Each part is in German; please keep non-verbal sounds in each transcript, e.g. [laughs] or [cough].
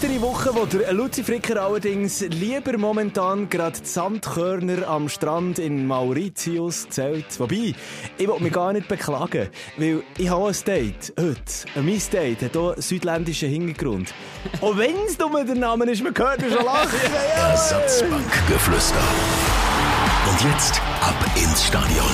Weitere Woche, wo der Luzi Fricker allerdings lieber momentan gerade die Sandkörner am Strand in Mauritius zählt. Wobei, ich will mich gar nicht beklagen, weil ich habe ein Date heute. Mein Date hat hier südländischen Hintergrund. [laughs] Auch wenn es nur der Name ist, man hört schon lachen. [laughs] Ersatzbankgeflüster. Und jetzt ab ins Stadion.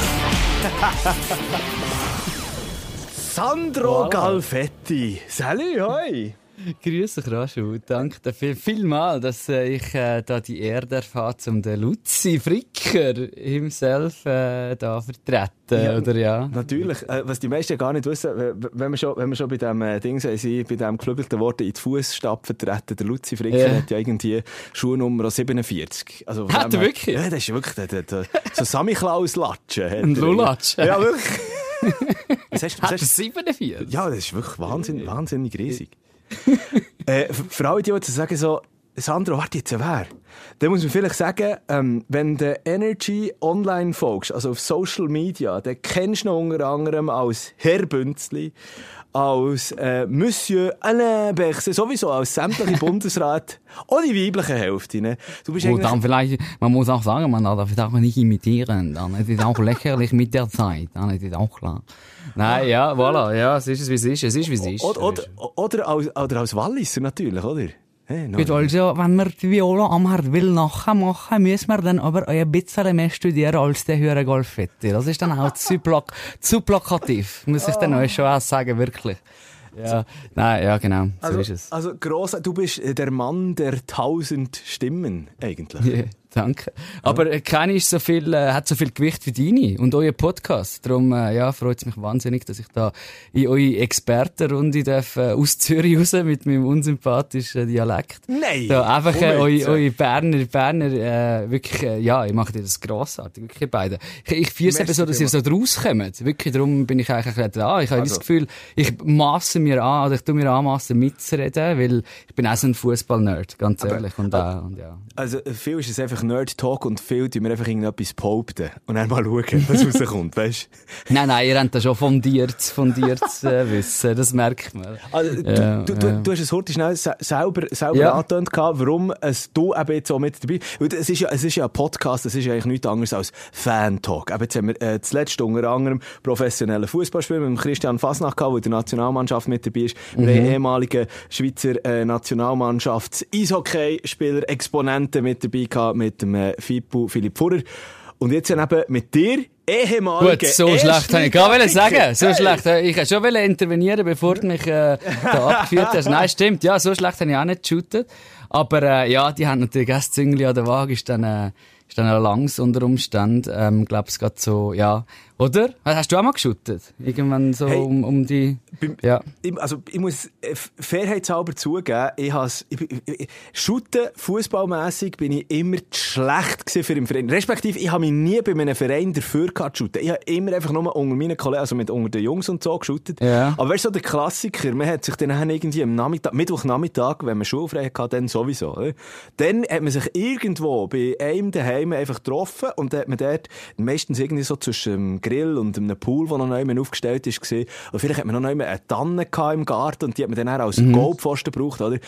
Sandro Galfetti. Salut, hoi. [laughs] Grüß dich, Raschu. Danke dafür vielmal, dass äh, ich äh, da die Ehre erfahre, um den Luzi Fricker himself äh, da vertreten, Ja, oder ja? Natürlich. Äh, was die meisten gar nicht wissen, wenn wir schon, wenn wir schon bei dem äh, Ding sind, bei dem geklügelten Wort in die Fußstapfen treten, der Luzi Fricker Ja. hat ja irgendwie Schuhnummer 47. Also, Hat er wirklich? Ja, das ist wirklich der, der, der, so Sammy Klaus Latschen. Ein. Lulatsch. Ja, wirklich. [laughs] Was hast, was Hat er hast, 47? ja, das ist wirklich wahnsinn, wahnsinnig riesig. [laughs] äh, für- alle, die jetzt sagen so, Sandro, warte jetzt, wer? Dann muss man vielleicht sagen, ähm, wenn du Energy online folgst, also auf Social Media, dann kennst du ihn unter anderem als Herr Bünzli, als äh, Monsieur Alain Berset, sowieso als sämtliche [laughs] Bundesrat, auch die weibliche Hälfte. Ne? Du bist Und eigentlich... dann vielleicht, man muss auch sagen, man darf das auch nicht imitieren. Dann ist es auch lächerlich mit der Zeit. Dann ist es auch klar. Nein, ja, voilà, ja, es ist es, wie es ist. Es ist, wie es ist. Oder, oder, oder, als, oder als Walliser natürlich, oder? Hey, no. Gut, also, wenn wir die Viola am Herd will nachmachen, müssen wir dann aber ein bisschen mehr studieren als der höhere Golfetti. Das ist dann auch zu, plak zu plakativ, muss ich dann euch schon auch sagen, wirklich. Ja, nein, ja, genau, so Also, ist es. also gross, du bist der Mann der tausend Stimmen, eigentlich. Ja, [laughs] danke. Aber äh, keine ist so viel, äh, hat so viel Gewicht wie deine und euer Podcast. Darum, äh, ja, freut es mich wahnsinnig, dass ich da in eure Expertenrunde darf, äh, aus Zürich raus mit meinem unsympathischen Dialekt. Nein! Da einfach äh, eure, eure Berner, Berner, äh, wirklich, äh, ja, ich mache dir das grossartig, wirklich beide. Ich, ich fühle es eben so, dass ihr so draus kommt. Wirklich, darum bin ich eigentlich bisschen da. Ich habe Also. das Gefühl, ich masse mir an, oder ich tue mir anmassen mitzureden, weil ich bin auch so ein Fußball-Nerd, ganz ehrlich. Und, äh, und ja. Also, äh, viel ist es einfach Nerd-Talk und viel tun wir einfach irgendetwas behaupten. Und dann mal schauen, was [laughs] rauskommt, weißt Nein, nein, ihr habt da schon fundiert, fundiert äh, Wissen, das merkt man. Also, Ja, du, du, ja. du hast es heute schnell se selber, selber Ja. angetönt warum es du eben jetzt auch mit dabei Weil Es ist ja, es ist ja ein Podcast, es ist ja eigentlich nichts anderes als Fan-Talk. Eben jetzt haben wir äh, zuletzt unter anderem professionellen Fußballspieler mit dem Christian Fasnacht gehabt, der in der Nationalmannschaft mit dabei ist. Wir haben ehemalige Schweizer äh, Nationalmannschafts-Eishockey-Spieler, Exponenten mit dabei gehabt, mit dem äh, Fippo Philipp Furrer. Und jetzt eben mit dir, ehemaliger Gut, so schlecht habe ich gar wollen sagen. So Hey. schlecht. äh, Ich hätte schon intervenieren, bevor du mich äh, da [laughs] abgeführt hast. Nein, stimmt. Ja, so schlecht habe ich auch nicht geshootet. Aber äh, ja, die haben natürlich das Züngli an der Waage. Ist dann, äh, ist dann auch langs unter Umständen. Ähm, glaub es geht so, ja. Oder? Hast du auch mal geshootet? Irgendwann so Hey, um, um die... Beim- Ja. Ich, also, ich muss äh, fairheitshalber zugeben, ich has, ich, Shooten, fußballmässig, bin ich immer zu schlecht für im Verein. Respektive, ich habe mich nie bei einem Verein dafür shooten. Ich habe immer einfach nur unter meinen Kollegen, also mit unter den Jungs und so geshootet. Ja. Aber weißt du, so der Klassiker, man hat sich dann irgendwie am Nachmittag, Mittwochnachmittag, wenn man schulfrei hatte, dann sowieso, oder? Dann hat man sich irgendwo bei einem daheim einfach getroffen und dann hat man dort meistens irgendwie so zwischen Grill und einem Pool, der noch neu aufgestellt ist. Und vielleicht hat man noch neu eine Tanne im Garten und die hat man dann auch als Mhm. Goldpfosten gebraucht, oder?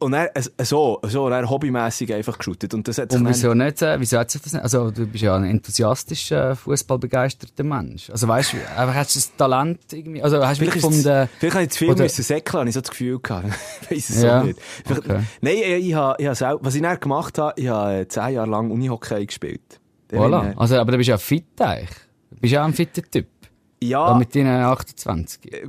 Und äh, so, so, hobbymässig einfach geshootet. Und das hat sich Und wieso nicht, äh, wieso hat sich das nicht, also du bist ja ein enthusiastischer, fußballbegeisterter Mensch. Also weißt du, einfach hast du das Talent irgendwie, also hast du ist von der, vielleicht habe ich zu viel oder- müssen säckeln, habe ich so das Gefühl gehabt. [laughs] ich weiss es Ja, so nicht. Vielleicht- okay. Nein, ich, ich, habe, ich habe selber, was ich dann gemacht habe, ich habe äh, zehn Jahre lang Unihockey gespielt. Voilà. Also, aber du bist ja fit eigentlich. Du bist ja ein fitter Typ. äh, ja, mit deinen 28. [laughs]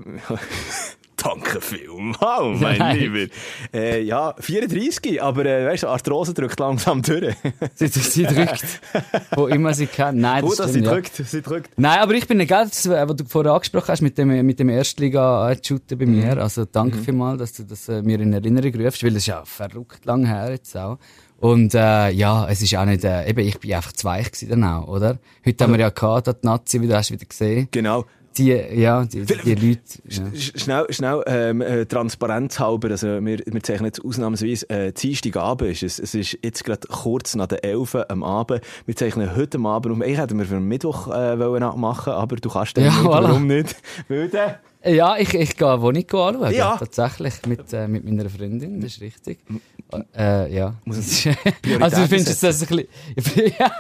danke vielmals, mein. Lieber. Äh, ja, 34, aber äh, weißt du, Arthrose drückt langsam durch. [laughs] Sie, sie drückt. Wo immer sie kann. Nein, das Gut, dass stimmt, sie ja. drückt, sie drückt. Nein, aber ich bin egal, das, äh, was du vorher angesprochen hast mit dem, mit dem Erstliga-Shooter bei mir. Also danke vielmals, dass du das äh, mir in Erinnerung rufst, weil das ist ja verrückt lang her jetzt auch. Und äh, ja, es ist auch nicht, äh, eben, ich bin einfach zu weich dann auch, oder? Heute haben wir ja gehabt, die Nazi, wie du hast wieder gesehen. Genau. die, ja, die, die Leute. Ja. Sch- Schnell, schnell ähm, äh, Transparenz halber, also wir, wir zeichnen jetzt ausnahmsweise äh, Dienstagabend ist es. Es ist jetzt gerade kurz nach der 11 Uhr am Abend. Wir zeichnen heute am Abend, um, eigentlich hätten wir für den Mittwoch äh, wollen machen, aber du kannst den Ja, nicht, voilà. warum nicht? Weil der, Ja, ich, ich gehe Wohnung anschauen. Ja. Tatsächlich, mit, äh, mit meiner Freundin, das ist richtig. Äh, ja. Muss [laughs] also, du findest das ein bisschen. [laughs] ja.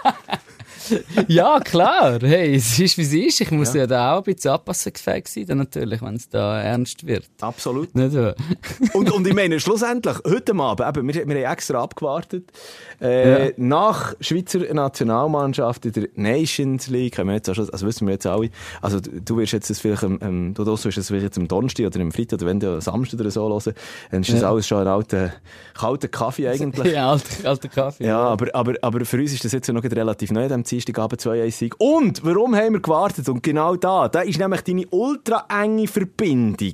[laughs] ja, klar. Hey, es ist, wie es ist. Ich muss ja, da auch ein bisschen anpassungsfähig sein, dann natürlich, wenn es da ernst wird. absolut. Nicht wahr? [laughs] und, und ich meine, schlussendlich, heute Abend, eben, wir, wir haben extra abgewartet, äh, Ja. nach Schweizer Nationalmannschaft in der Nations League, haben wir jetzt auch schon, also wissen wir jetzt alle, also du, wirst jetzt das vielleicht, am- am- du wirst das vielleicht jetzt am Donnerstag oder am Freitag oder wenn du am Samstag oder so hören, dann ist das Ja. alles schon ein alter, kalter Kaffee eigentlich. [laughs] Ja, alter, alter Kaffee. Ja, aber, aber, aber für uns ist das jetzt ja noch relativ neu, am Dienstagabend 2 1 Sieg. Und warum haben wir gewartet? Und genau da, da ist nämlich deine ultra enge Verbindung,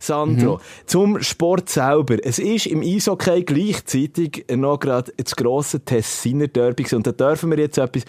Sandro, zum Sport selber. Es ist im Eishockey gleichzeitig noch gerade das grosse Tessiner Derby und da dürfen wir jetzt etwas,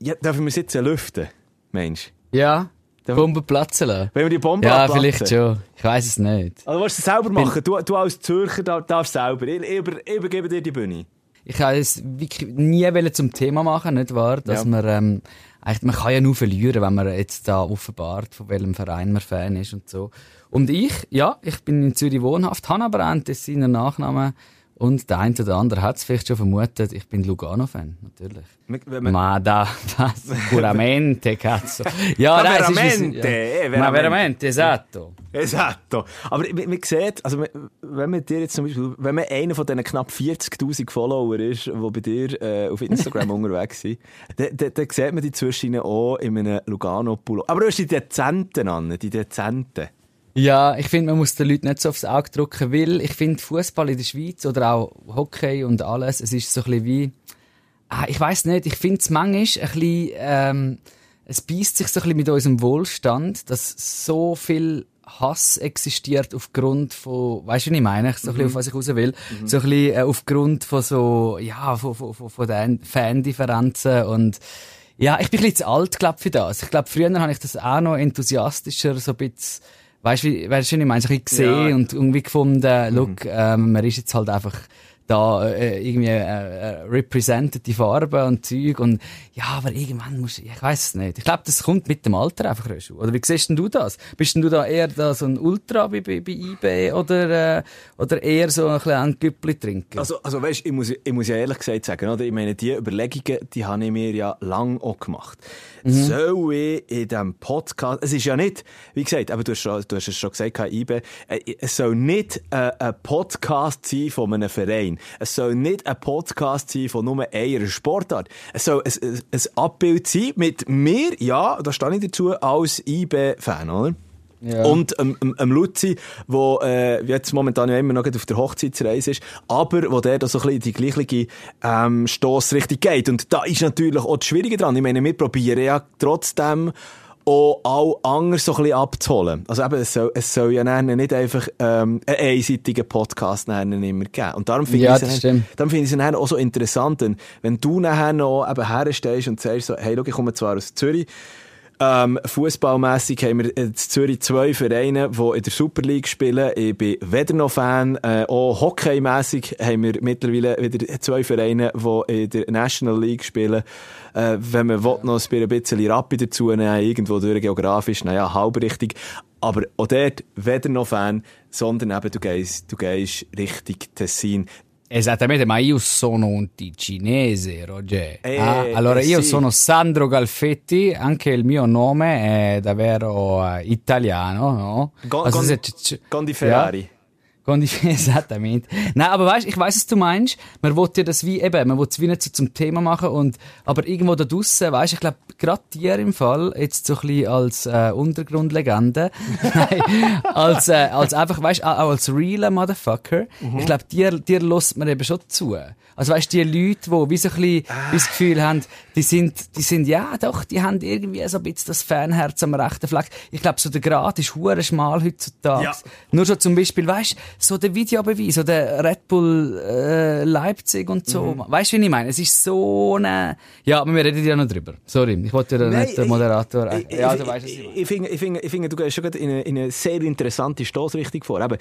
ja, dürfen wir es jetzt lüften, Mensch. Ja, Bomben platzen lassen. Wenn wir die Bombe Ja, abplatzen. vielleicht schon. Ich weiß es nicht. Also du es selber machen? Du, du als Zürcher dar- darfst selber. Ich, ich, über, ich übergebe dir die Bühne. Ich wollte es wirklich nie zum Thema machen, nicht wahr? Dass Ja. man, ähm, eigentlich, man kann ja nur verlieren, wenn man jetzt da offenbart, von welchem Verein man Fan ist und so. Und ich, ja, ich bin in Zürich wohnhaft, habe aber einen Tessiner Nachnamen und der eine oder andere hat es vielleicht schon vermutet, ich bin Lugano-Fan, natürlich. Wenn man- Ma da, das, puramente, cazzo. Ja, Ma nein, es ist- veramente, ja. eh, Ma veramente. veramente, esatto. Esatto. Aber man, man sieht, also man- wenn man dir jetzt zum Beispiel, wenn man einer von diesen knapp 40.000 Follower ist, die bei dir äh, auf Instagram [laughs] unterwegs sind, dann, dann, dann sieht man die zwischen auch in einem Lugano-Pullo. Aber du hast die Dezenten an, die Dezenten. Ja, ich finde, man muss den Leuten nicht so aufs Auge drücken, weil ich finde, Fußball in der Schweiz oder auch Hockey und alles, es ist so ein bisschen wie, ah, ich weiß nicht, ich finde es manchmal ein bisschen, ähm, es beißt sich so ein bisschen mit unserem Wohlstand, dass so viel Hass existiert aufgrund von, weißt du, was ich meine? So ein bisschen, auf was ich raus will. So ein bisschen äh, aufgrund von so, ja, von, von, von, von den Fandifferenzen und, ja, ich bin ein bisschen zu alt, glaub für das. Ich glaube, früher habe ich das auch noch enthusiastischer, so ein bisschen, weißt du, wie, weißt du, ich meine, ein bisschen gesehen Ja. und irgendwie gefunden, look, ähm, man ist jetzt halt einfach da äh, irgendwie äh, äh, represented die Farben und Zeug und ja, aber irgendwann muss ich weiß es nicht. Ich glaube, das kommt mit dem Alter einfach Röschu. Oder wie siehst denn du das? Bist denn du da eher da so ein Ultra bei, bei, bei eBay oder, äh, oder eher so ein bisschen ein Güppli trinken? Also, also weißt, ich muss, ich muss ja ehrlich gesagt sagen, oder? Ich meine, die Überlegungen, die habe ich mir ja lang auch gemacht. Soll ich in diesem Podcast, es ist ja nicht, wie gesagt, aber du hast, du hast es schon gesagt, kein äh, es soll nicht äh, ein Podcast sein von einem Verein. Es soll nicht ein Podcast sein von nur einer Sportart. Es soll ein, ein, ein Abbild sein mit mir, ja, da stehe ich dazu, als IB-Fan, oder? Ja. Und ähm, ähm, ähm, Luzi, wo äh, jetzt momentan ja immer noch auf der Hochzeitsreise ist, aber wo der da so ein bisschen die gleiche ähm, Stossrichtung geht. Und da ist natürlich auch das Schwierige dran. Ich meine, wir probieren ja trotzdem auch all anders so ein bisschen abzuholen. Also eben, es soll, es soll ja nicht einfach ähm, einen einseitigen Podcast dann immer geben. Und darum finde Ja, ich es stimmt. darum ich es auch so interessant, denn wenn du nachher noch eben herstehst und sagst so, hey, schau, ich komme zwar aus Zürich, ähm, Fußballmässig haben wir in Zürich zwei Vereine, die in der Super League spielen. Ich bin weder noch Fan. Äh, auch hockeymässig haben wir mittlerweile wieder zwei Vereine, die in der National League spielen. Äh, wenn man will, noch ein bisschen Rapid dazu nehmen, irgendwo durch geografisch, naja, halb richtig. Aber auch dort weder noch Fan, sondern eben du gehst, du gehst Richtung Tessin. Esattamente, ma io sono un ticinese, Roger. Eh, Ah, allora, eh, io sì. sono Sandro Galfetti, anche il mio nome è davvero eh, italiano, no? Con, con, c- c- con di Ferrari. Con [laughs] exatamente. Nein, aber weißt, ich weiß, was du meinst. Man will ja das wie eben, man will es wie nicht so zum Thema machen und, aber irgendwo da draussen, weißt, ich glaube, gerade dir im Fall, jetzt so ein bisschen als, äh, Untergrundlegende, [laughs] nein, als, äh, als einfach, weißt, auch als realer Motherfucker, ich glaube, dir, dir lässt man eben schon zu. Also weißt, die Leute, die wie so ein bisschen, wie das Gefühl haben, die sind, die sind, ja, doch, die haben irgendwie so ein bisschen das Fanherz am rechten Fleck. Ich glaube, so der Grad ist hure schmal heutzutage. Ja. Nur schon zum Beispiel, weißt, so der Videobeweis, so der Red Bull äh, Leipzig und so. Mhm. Weißt du, wie ich meine? Es ist so eine, ja, aber wir reden ja noch drüber. Sorry, ich wollte ja nicht der Moderator. Ich, ich, ja, du weißt, was ich meine. ich, finde, ich, finde, ich finde, du gehst schon in eine, in eine sehr interessante Stoßrichtung vor. Eben,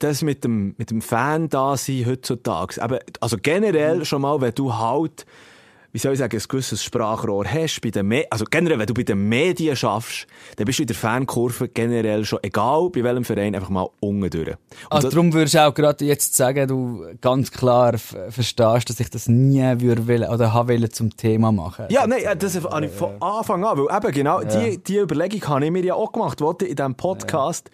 das mit dem, mit dem Fan-Dasein heutzutage. Eben, also generell schon mal, wenn du halt, wie soll ich sagen, ein gewisses Sprachrohr hast, bei den Me also generell, wenn du bei den Medien schaffst, dann bist du in der Fankurve generell schon, egal bei welchem Verein, einfach mal unten durch. Und Also darum würdest du auch gerade jetzt sagen, du ganz klar verstehst, dass ich das nie würde wollen, oder haben wollen zum Thema machen. Ja, nein, das habe ich von Anfang an, weil eben genau die, die Überlegung habe ich mir ja auch gemacht, wollte in diesem Podcast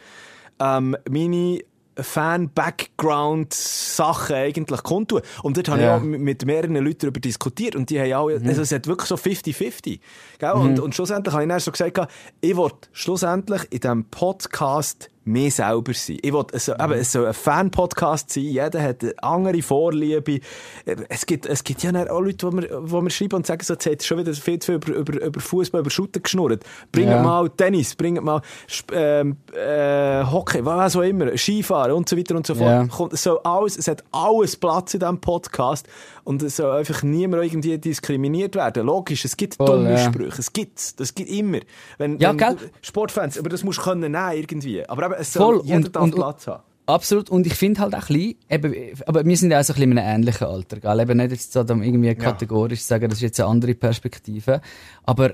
ähm, meine Fan-Background-Sachen eigentlich kundtun. Und dort habe Ja. ich auch mit mehreren Leuten darüber diskutiert und die haben auch, also es hat wirklich so 50-50. gell? Und, und schlussendlich habe ich dann so gesagt, ich will schlussendlich in diesem Podcast mehr selber sein. Ich will, es, eben, es soll ein Fan-Podcast sein, jeder hat eine andere Vorliebe. Es gibt, es gibt ja auch Leute, die mir, die mir schreiben und sagen, so, jetzt hat schon wieder viel zu viel über, über, über Fußball, über Shooter geschnurrt. Bringt Ja. mal Tennis, bringt mal ähm, äh, Hockey, was auch immer, Skifahren und so weiter und so fort. Ja. Es, soll alles, es hat alles Platz in diesem Podcast und es soll einfach niemand irgendwie diskriminiert werden. Logisch, es gibt Voll, dumme ja. Sprüche, es gibt das gibt immer. Wenn, Ja, wenn gell? Sportfans, aber das musst du können nehmen irgendwie. Aber eben, es soll, Voll, jeder und- und- Platz haben. Absolut. Und ich finde halt auch ein bisschen, eben, aber wir sind ja auch so ein bisschen in einem ähnlichen Alter, gell? Eben nicht jetzt so irgendwie kategorisch sagen, das ist jetzt eine andere Perspektive. Aber,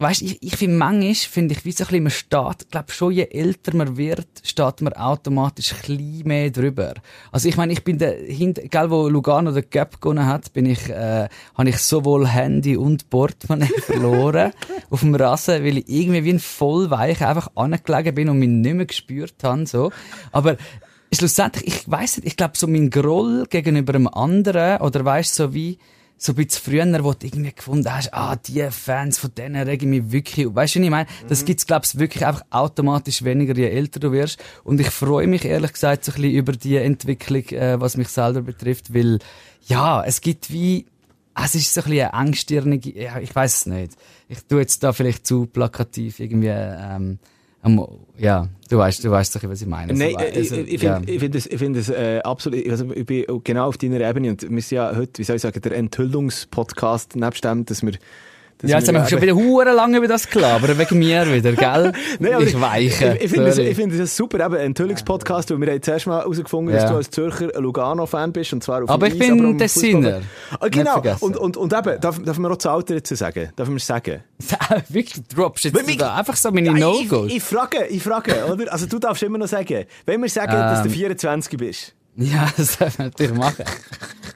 weißt, ich, ich finde manchmal, finde ich, wie so ein bisschen, man steht, glaub schon, je älter man wird, steht man automatisch ein bisschen mehr drüber. Also ich meine, ich bin der, hint, gell, wo Lugano den Gap gewonnen hat, bin ich, äh, habe ich sowohl Handy und Portemonnaie [laughs] verloren auf dem Rasen, weil ich irgendwie wie ein Vollweich einfach angelegen bin und mich nicht mehr gespürt habe, so. Aber, schlussendlich, ich weiss nicht, ich glaube, so mein Groll gegenüber einem anderen, oder weißt so wie, so ein bisschen früher, wo du irgendwie gefunden hast, ah, die Fans von denen regen mich wirklich, auf. weißt du, was ich meine? Das gibt's, glaub's, wirklich einfach automatisch weniger, je älter du wirst. Und ich freue mich, ehrlich gesagt, so ein bisschen über die Entwicklung, äh, was mich selber betrifft, weil, ja, es gibt wie, es ist so ein bisschen eine engstirnige, ja, ich weiß es nicht. Ich tu jetzt da vielleicht zu plakativ irgendwie, ähm, am- ja, du weißt, du weißt doch, was ich meine. Nein, Also, äh, ich, also, ich ja. finde ich find es, ich find äh, absolut, also ich bin genau auf deiner Ebene und wir sind ja heute, wie soll ich sagen, der Enthüllungspodcast, nebst dem, dass wir... Ja, jetzt haben wir schon wieder hure lange über das gelabert, wegen mir wieder, gell? [laughs] Nein, aber ich weiche. Ich, ich finde ich finde es super, eben, ein Enthüllungspodcast, weil wir haben zuerst mal herausgefunden, Ja. dass du als Zürcher ein Lugano-Fan bist, und zwar auf Aber ich Eis, bin am Tessiner. Ah, genau, und, und, und eben, darf, darf man auch zu Alter dazu sagen? Darf man es sagen? [laughs] Wirklich, droppst jetzt da einfach so meine No-Gos. Ich, ich frage, ich frage, oder? Also du darfst immer noch sagen, wenn wir sagen, dass du Ähm. 24 bist. Ja, [laughs] das darf man natürlich machen.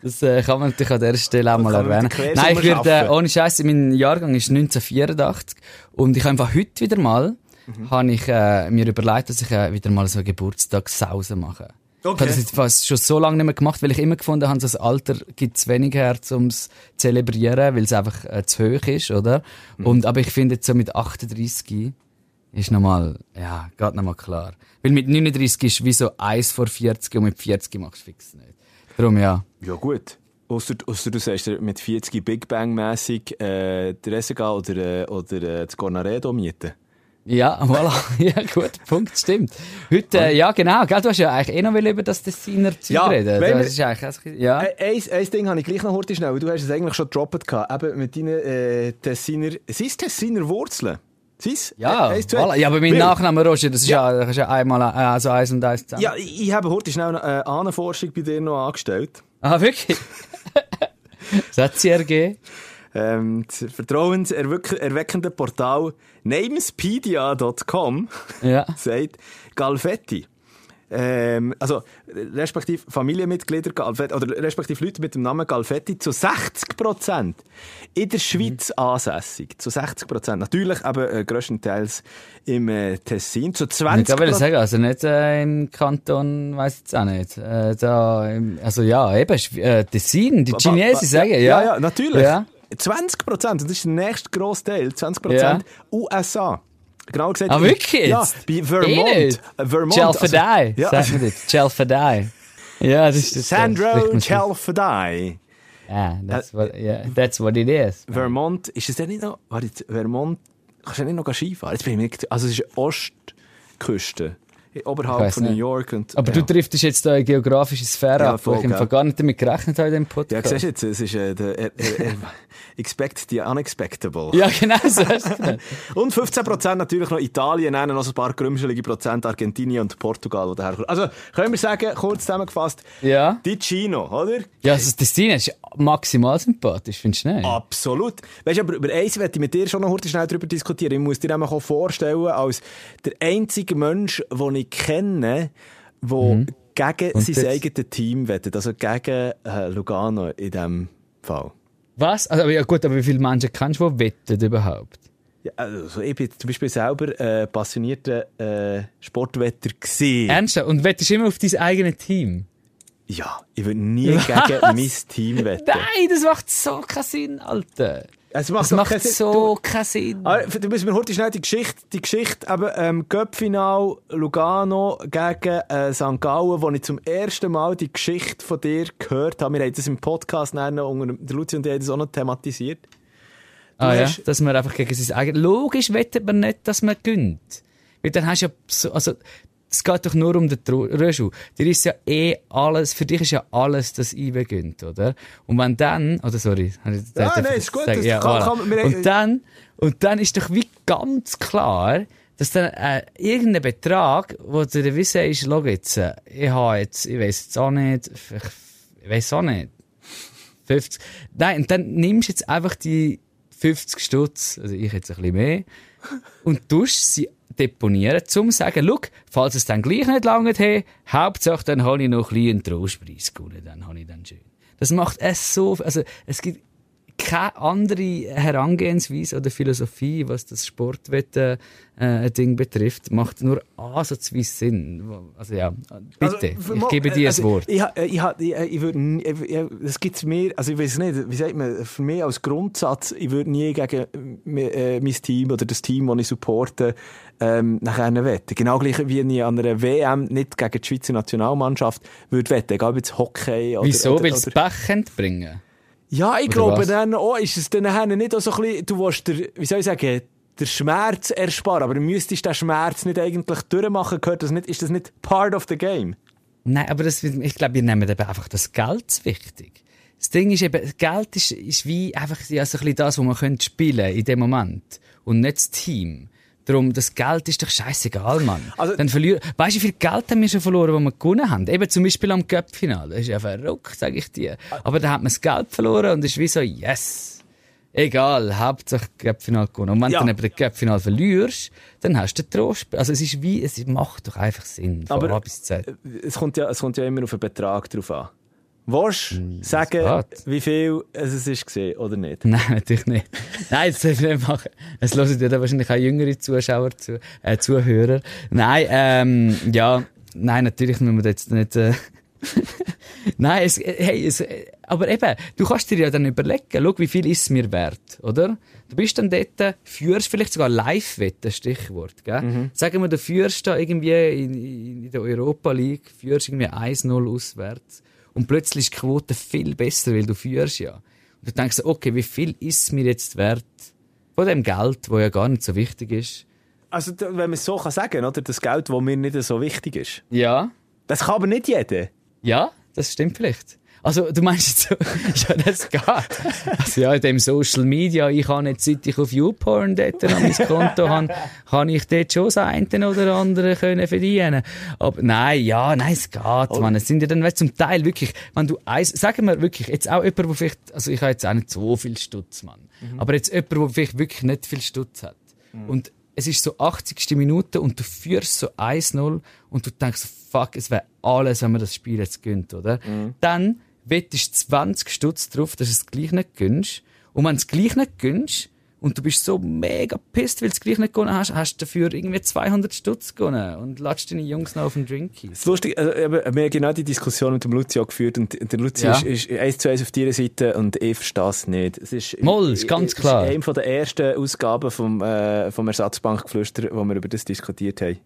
Das äh, kann man natürlich an dieser Stelle auch mal erwähnen. der Nein, ich würde, äh, ohne Scheiß, mein Jahrgang ist 1984 und ich habe einfach heute wieder mal, Mhm. habe ich äh, mir überlegt, dass ich äh, wieder mal so eine Geburtstagssause mache. Ich Okay. habe das jetzt fast schon so lange nicht mehr gemacht, weil ich immer gefunden habe, so das Alter gibt es wenig her, um es zu zelebrieren, weil es einfach äh, zu hoch ist, oder? Mhm. Und, aber ich finde jetzt so mit 38 ist nochmal, ja, geht nochmal klar. Weil mit 39 ist wie so eins vor 40 und mit 40 machst du fix nicht. Darum ja. Ja, gut. Ausser, ausser du sagst mit 40 Big Bang-mässig äh, der Ressegal oder, äh, oder äh, das Cornaredo mieten. Ja, voilà. [laughs] ja, gut, Punkt, stimmt. Heute, äh, ja, genau, gell, du hast ja eigentlich eh noch will über das Dessiner Zeug Ja, reden. Das ist eigentlich, ja. Ein, ein, ein Ding habe ich gleich noch heute schnell, weil du hast es eigentlich schon gedroppt gehabt, eben mit deinen äh, Tessiner, sind es Tessiner Wurzeln? Es? Ja, Äh, eins, zwei? voilà. ja, aber mein Weil- Nachname Roger, das ist ja, das ist ja einmal, äh, also eins und eins zusammen. Ja, ich, ich habe heute schnell eine äh, Ahnenforschung bei dir noch angestellt. Ah, wirklich? [laughs] sie ergeben. Ähm, das vertrauenserweckende Portal namespedia.com Ja. [laughs] sagt Galfetti. Ähm, also, respektive Familienmitglieder Galfetti, oder respektive Leute mit dem Namen Galfetti zu 60% in der Schweiz ansässig. Zu 60%. Natürlich eben äh, grösstenteils im äh, Tessin. Zu Ich 20%. wollte sagen, also nicht äh, im Kanton, weiss ich auch nicht. Äh, da, im, also ja, eben, äh, Tessin, die Chinesen sagen, ja. Ja, ja, natürlich. Ja. 20 Prozent, das ist der nächste grosse Teil, 20 Ja. Prozent USA. Genau gesagt. Ah, wirklich? Ja, bei Eh Vermont. Äh, Vermont. Chelfadai, ja, sagt man das. Chelfadai. Ja, das ist das. Sandro. Chelfadai. Yeah, that's, what, yeah, that's what it is. Vermont, ist es denn nicht noch, warte, Vermont, kannst du nicht noch Skifahren? Jetzt bin ich nicht- also es ist Ostküste, oberhalb von New. York und... Aber ja. du driftest jetzt da eine geografische Sphäre Ja, ab, wo ich. Fall gar nicht damit gerechnet habe in diesem Ja, Podcast. siehst du jetzt, es ist äh, der, äh, [laughs] äh, expect the unexpectable. Ja, genau so. [laughs] Und 15% natürlich noch Italien, dann noch ein paar grümschelige Prozent Argentinien und Portugal, die daherkommen. Also, können wir sagen, kurz zusammengefasst, Ja. Ticino, oder? Ja, also das Design ist maximal sympathisch, findest du nicht? Absolut. Weißt du, aber über eins möchte ich mit dir schon noch heute schnell darüber diskutieren. Ich muss dir nämlich auch vorstellen, als der einzige Mensch, den ich kenne, der gegen Und sein jetzt? eigenes Team wettet. Also gegen äh, Lugano in diesem Fall. Was? Also, ja gut, aber wie viele Menschen kennst du, die wetten überhaupt? Ja, also ich bin zum Beispiel selber äh, passionierter äh, Sportwetter gewesen. Ernsthaft? Und wettest immer auf dein eigenes Team? Ja, ich würde nie gegen mein Team wetten. Nein, das macht so keinen Sinn, Alter. Es macht keinen Sinn. so keinen Sinn. Ah, Du müssen wir heute schnell die Geschichte, die Geschichte eben, ähm, Göppfinal Lugano gegen äh, St. Gallen, wo ich zum ersten Mal die Geschichte von dir gehört habe. Wir haben das im Podcast nachher noch unter, der Luzi und ich haben das auch noch thematisiert. Du Ah ja, dass man einfach gegen sein eigenes... Logisch wettet man nicht, dass man gönnt. Weil dann hast du ja so, also, es geht doch nur um den Röschel. Dir ist ja eh alles, für dich ist ja alles das IW gönnt, oder? Und wenn dann, oder sorry, habe ich Ja, nein, ist gut, sagen? das ja, kann- voilà. kann- wir- Und dann, und dann ist doch wie ganz klar, dass dann äh, irgendein Betrag, wo du dir wissen ist, schau jetzt, äh, ich habe jetzt, ich weiß jetzt auch nicht, ich, ich weiß auch nicht, 50. Nein, und dann nimmst du jetzt einfach die 50 Stutz, also ich jetzt ein bisschen mehr, und tust sie deponieren, um zu sagen, schau, falls es dann gleich nicht lange hat, Hauptsache dann habe ich noch ein einen Trostpreis gewonnen, dann habe ich dann schön. Das macht es so, also es gibt keine andere Herangehensweise oder Philosophie, was das Sportwetten äh, Ding betrifft, macht nur ansatzweise Sinn. Also ja, bitte, Also, ich gebe dir das also, Wort. Ich, ha- ich, ich, ich würde, ich, ich, das gibt's mir, also ich weiß nicht, wie sagt man, für mich als Grundsatz, ich würde nie gegen äh, mein Team oder das Team, das ich supporte, ähm, nachher wetten. Genau gleich wie ich an einer WM nicht gegen die Schweizer Nationalmannschaft würde wetten, egal ob jetzt Hockey oder... Wieso? oder, Weil es oder, Pech bringen? Ja, ich Oder glaube was? dann auch, ist es dann nicht auch so ein bisschen, du willst der, wie soll ich sagen, der Schmerz ersparen, aber du müsstest den Schmerz nicht eigentlich durchmachen, gehört das nicht, ist das nicht part of the game? Nein, aber das, ich glaube, wir nehmen eben einfach das Geld zu wichtig. Das Ding ist eben, Geld ist, ist wie einfach ja, so ein bisschen das, was man könnte spielen in dem Moment. Und nicht das Team. Darum, das Geld ist doch scheißegal, Mann. Also- Dann verlieren, weißt du, wie viel Geld haben wir schon verloren, wo wir gewonnen haben? Eben zum Beispiel am Cup-Final. Das ist ja verrückt, sage ich dir. Aber da hat man das Geld verloren und ist wie so, yes. Egal, Hauptsache Cup-Final gewonnen. Und wenn Ja. du dann eben das Cup-Final verlierst, dann hast du den Trost. Also es ist wie, es macht doch einfach Sinn. Von Aber- A bis Z. Es kommt ja, es kommt ja immer auf den Betrag drauf an. Willst du sagen, geht. wie viel es ist gesehen oder nicht? [laughs] Nein, natürlich nicht. Nein, das darf ich nicht machen. Es hören ja wahrscheinlich auch jüngere Zuschauer, zu, äh, Zuhörer. Nein, ähm, ja, nein, natürlich müssen wir jetzt nicht, äh, [laughs] Nein, es, hey, es, aber eben, du kannst dir ja dann überlegen, schau, wie viel ist es mir wert, oder? Du bist dann dort, führst vielleicht sogar Live-Wetten, Stichwort, gell? Sagen wir, du führst da irgendwie in, in der Europa League, führst irgendwie 1-0 auswärts und plötzlich ist die Quote viel besser, weil du führst ja. Und du denkst, okay, wie viel ist mir jetzt wert von dem Geld, wo ja gar nicht so wichtig ist? Also, wenn man es so kann sagen, oder? Das Geld, das mir nicht so wichtig ist. Ja. Das kann aber nicht jeder. Ja, das stimmt vielleicht. Also, du meinst jetzt so, [laughs] ja, das geht. Also, ja, in dem Social Media, ich habe jetzt, seit ich auf YouPorn dort an mein Konto [laughs] habe, kann ich dort schon das eine oder andere können verdienen. Aber nein, ja, nein, es geht, man. Es sind ja dann weißt, zum Teil wirklich, wenn du eins, sagen wir wirklich, jetzt auch jemand, der vielleicht, also ich habe jetzt auch nicht so viel Stutz, Mann. Aber jetzt jemand, der vielleicht wirklich nicht viel Stutz hat. Und es ist so 80. Minute und du führst so 1-0 und du denkst, so, fuck, es wäre alles, wenn man das Spiel jetzt gönnt, oder? Dann wettest du 20 Stutz drauf, dass du es gleich nicht gönnst. Und wenn du es gleich nicht gönnst und du bist so mega pisst, weil du es gleich nicht gewonnen hast, hast du dafür irgendwie 200 Stutz gewonnen und latschst deine Jungs noch auf den Drinkies. Das ist lustig, also, wir haben genau die Diskussion mit dem Lucio geführt und der Lucio Ja. ist, ist eins zu eins auf deiner Seite und ich verstehe es nicht. Es ist, Moll, ist ganz klar. Es ist eine der ersten Ausgaben vom, äh, vom Ersatzbankgeflüster, wo wir über das diskutiert haben.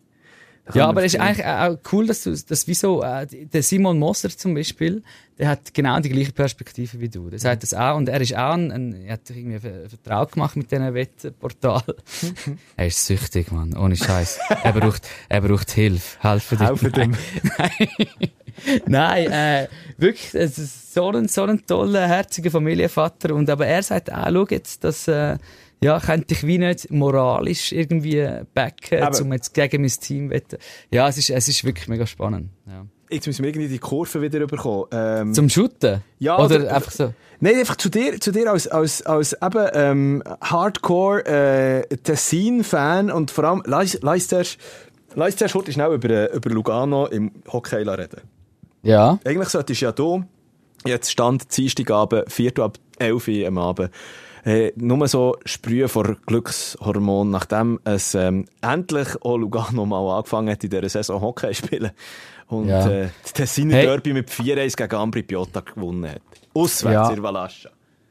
Ja, aber es ist eigentlich auch cool, dass du, dass wieso, äh, der Simon Moser zum Beispiel, der hat genau die gleiche Perspektive wie du. Der sagt das auch und er ist auch ein, ein er hat irgendwie einen Vertrag gemacht mit diesem Wettportal. [laughs] er ist süchtig, Mann, ohne Scheiß. er braucht, er braucht Hilfe. Helfen dir. Helfen dem. Nein, [laughs] Nein äh, wirklich, es ist so ein, so ein toller, herziger Familienvater und aber er sagt auch, schau jetzt, dass, äh, ja, könnte ich wie nicht moralisch irgendwie backen, Aber- um jetzt gegen mein Team wetten. Ja, es ist, es ist wirklich mega spannend. Ja. Jetzt müssen wir irgendwie die Kurve wieder überkommen. Ähm, Zum Shooten? Ja, Oder oder- einfach so? Nein, einfach zu dir, zu dir als, als, als eben, ähm, Hardcore, äh, Tessin-Fan und vor allem, zuerst, lass zuerst heute schnell über, äh, über Lugano im Hockey reden. Ja. Eigentlich solltest du ja hier, jetzt Stand Dienstagabend, 4 ab 11 Uhr am Abend, äh, nur so sprühen vor Glückshormon, nachdem es ähm, endlich auch Lugano mal angefangen hat, in dieser Saison Hockey zu spielen. Und Ja. äh, das Tessiner Hey. Derby mit 4-1 gegen Ambri Piotta gewonnen hat. Auswärts Ja. in Valascha.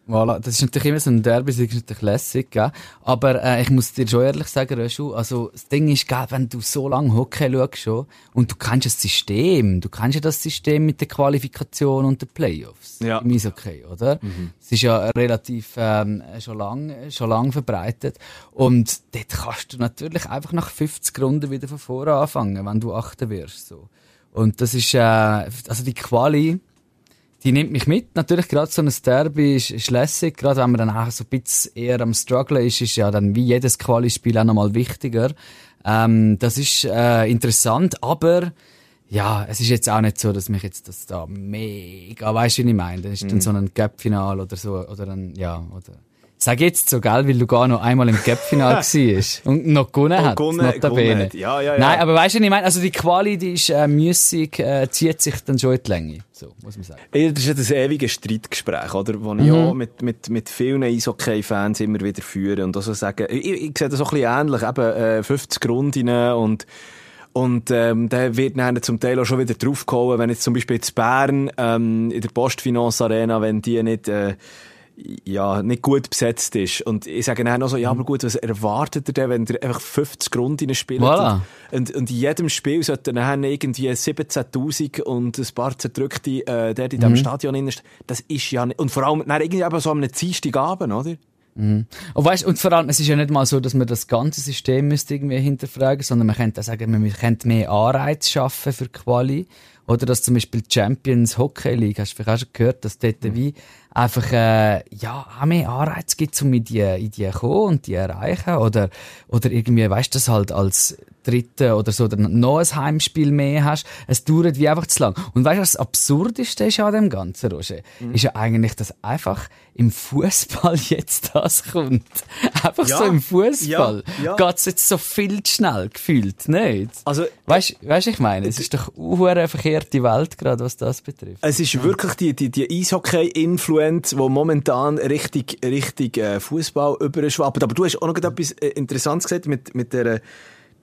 Voilà, das ist natürlich immer so ein Derby, das ist natürlich lässig, gell? Aber äh, ich muss dir schon ehrlich sagen, Röschu, also das Ding ist, gell, wenn du so lange Hockey schaust schon, und du kennst das System, du kennst ja das System mit der Qualifikation und den Playoffs Ja. im Eishockey, oder? Es ist ja relativ ähm, schon lang, schon lang verbreitet und dort kannst du natürlich einfach nach 50 Runden wieder von vorne anfangen, wenn du Achter wirst, so. Und das ist, äh, also die Quali, die nimmt mich mit. Natürlich, gerade so ein Derby ist, ist lässig. Gerade wenn man dann auch so ein bisschen eher am Struggle ist, ist ja dann wie jedes Quali-Spiel auch nochmal wichtiger. Ähm, das ist äh, interessant, aber ja, es ist jetzt auch nicht so, dass mich jetzt das da mega, weißt du, wie ich meine? Das ist dann so ein Gap-Final oder so, oder ein, ja, oder. Sag jetzt so, gell, weil Lugano einmal im Gap-Final [laughs] war und noch gewonnen Und hat, gewonnen- gewonnen. Ja, ja, ja. Nein, aber weißt du, ich meine? Also die Quali, die ist äh, müssig, äh, zieht sich dann schon in die Länge. So, muss man sagen. Ja, Das ist ja das ewige Streitgespräch, oder? Wo ich Mhm. auch mit, mit, mit vielen Eishockey-Fans immer wieder führe und auch so sagen, ich, ich sehe das auch ein bisschen ähnlich, eben, äh, 50 Runden und, und, ähm, da wird dann zum Teil auch schon wieder draufgehauen, wenn jetzt zum Beispiel jetzt Bern, ähm, in der Postfinance Arena, wenn die nicht, äh, ja, nicht gut besetzt ist. Und ich sage dann auch so, ja, aber gut, was erwartet ihr denn, wenn ihr einfach 50 Runden spielt? Voilà. Und, und in jedem Spiel sollten dann irgendwie 17.000 und ein paar zerdrückte äh, dort in diesem Stadion innen stehen. Das ist ja nicht... Und vor allem dann irgendwie eben so am Dienstagabend, oder? Und weißt, und vor allem, es ist ja nicht mal so, dass man das ganze System müsste irgendwie hinterfragen, sondern man könnte auch sagen, man könnte mehr Anreiz schaffen für Quali. Oder dass zum Beispiel die Champions Hockey League, hast du vielleicht auch schon gehört, dass dort wie einfach, äh, ja, auch mehr Anreiz gibt, um in die, in die kommen und die erreichen. Oder, oder irgendwie, weißt du, das halt als dritte oder so, oder noch ein Heimspiel mehr hast. Es dauert wie einfach zu lang. Und weißt du, was das Absurdeste ist an dem Ganzen, Roger? Ist ja eigentlich, dass einfach im Fußball [laughs] jetzt das kommt. Einfach Ja, so im Fußball. ja, ja. Geht's jetzt so viel zu schnell gefühlt, nicht? Also, Weißt du, weißt, ich meine, es ist doch eine verkehrte Welt gerade, was das betrifft. es ist wirklich die, die, die Eishockey-Influence, die momentan richtig, richtig äh, Fußball überschwappt. Aber du hast auch noch etwas äh, Interessantes gesagt mit, mit der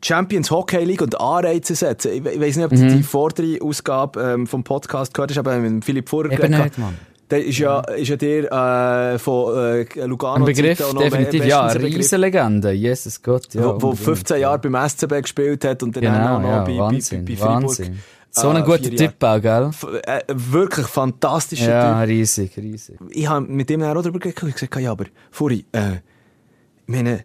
Champions Hockey League und Anreize setzen. Ich, ich weiß nicht, ob du die vordere Ausgabe ähm, vom Podcast gehört hast, aber mit Philipp Furrer Eben nicht, Mann. Der ist ja, ist ja dir äh, von äh, Lugano Ein Begriff, noch definitiv, ja, ein eine Riesenlegende, Jesus Gott, ja. wo, wo unbedingt, 15 Jahre beim SCB gespielt hat und dann Genau, auch noch ja, bei, Wahnsinn, bei, bei Freiburg. Wahnsinn. So äh, ein guter vier Tipp auch, gell? F- Äh, wirklich fantastischer Ja, Typ. riesig, riesig. Ich habe mit dem auch darüber. Ich habe gesagt, ja, aber Furi, äh, ich meine,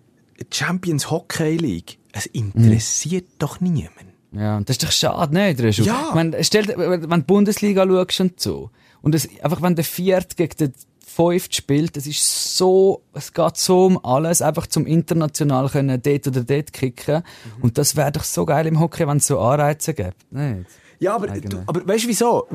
Champions Hockey League, es interessiert doch niemanden. Ja, und das ist doch schade, Röschel? Ja. Ich meine, stell dir, wenn du die Bundesliga schaust und so, und es, einfach wenn der Viert gegen den Fünft spielt, das ist so, es geht so um alles, einfach zum international können dort oder dort kicken. Und das wäre doch so geil im Hockey, wenn es so Anreize gibt, nicht? Ja, aber, Eigentlich. du, aber weißt du wieso?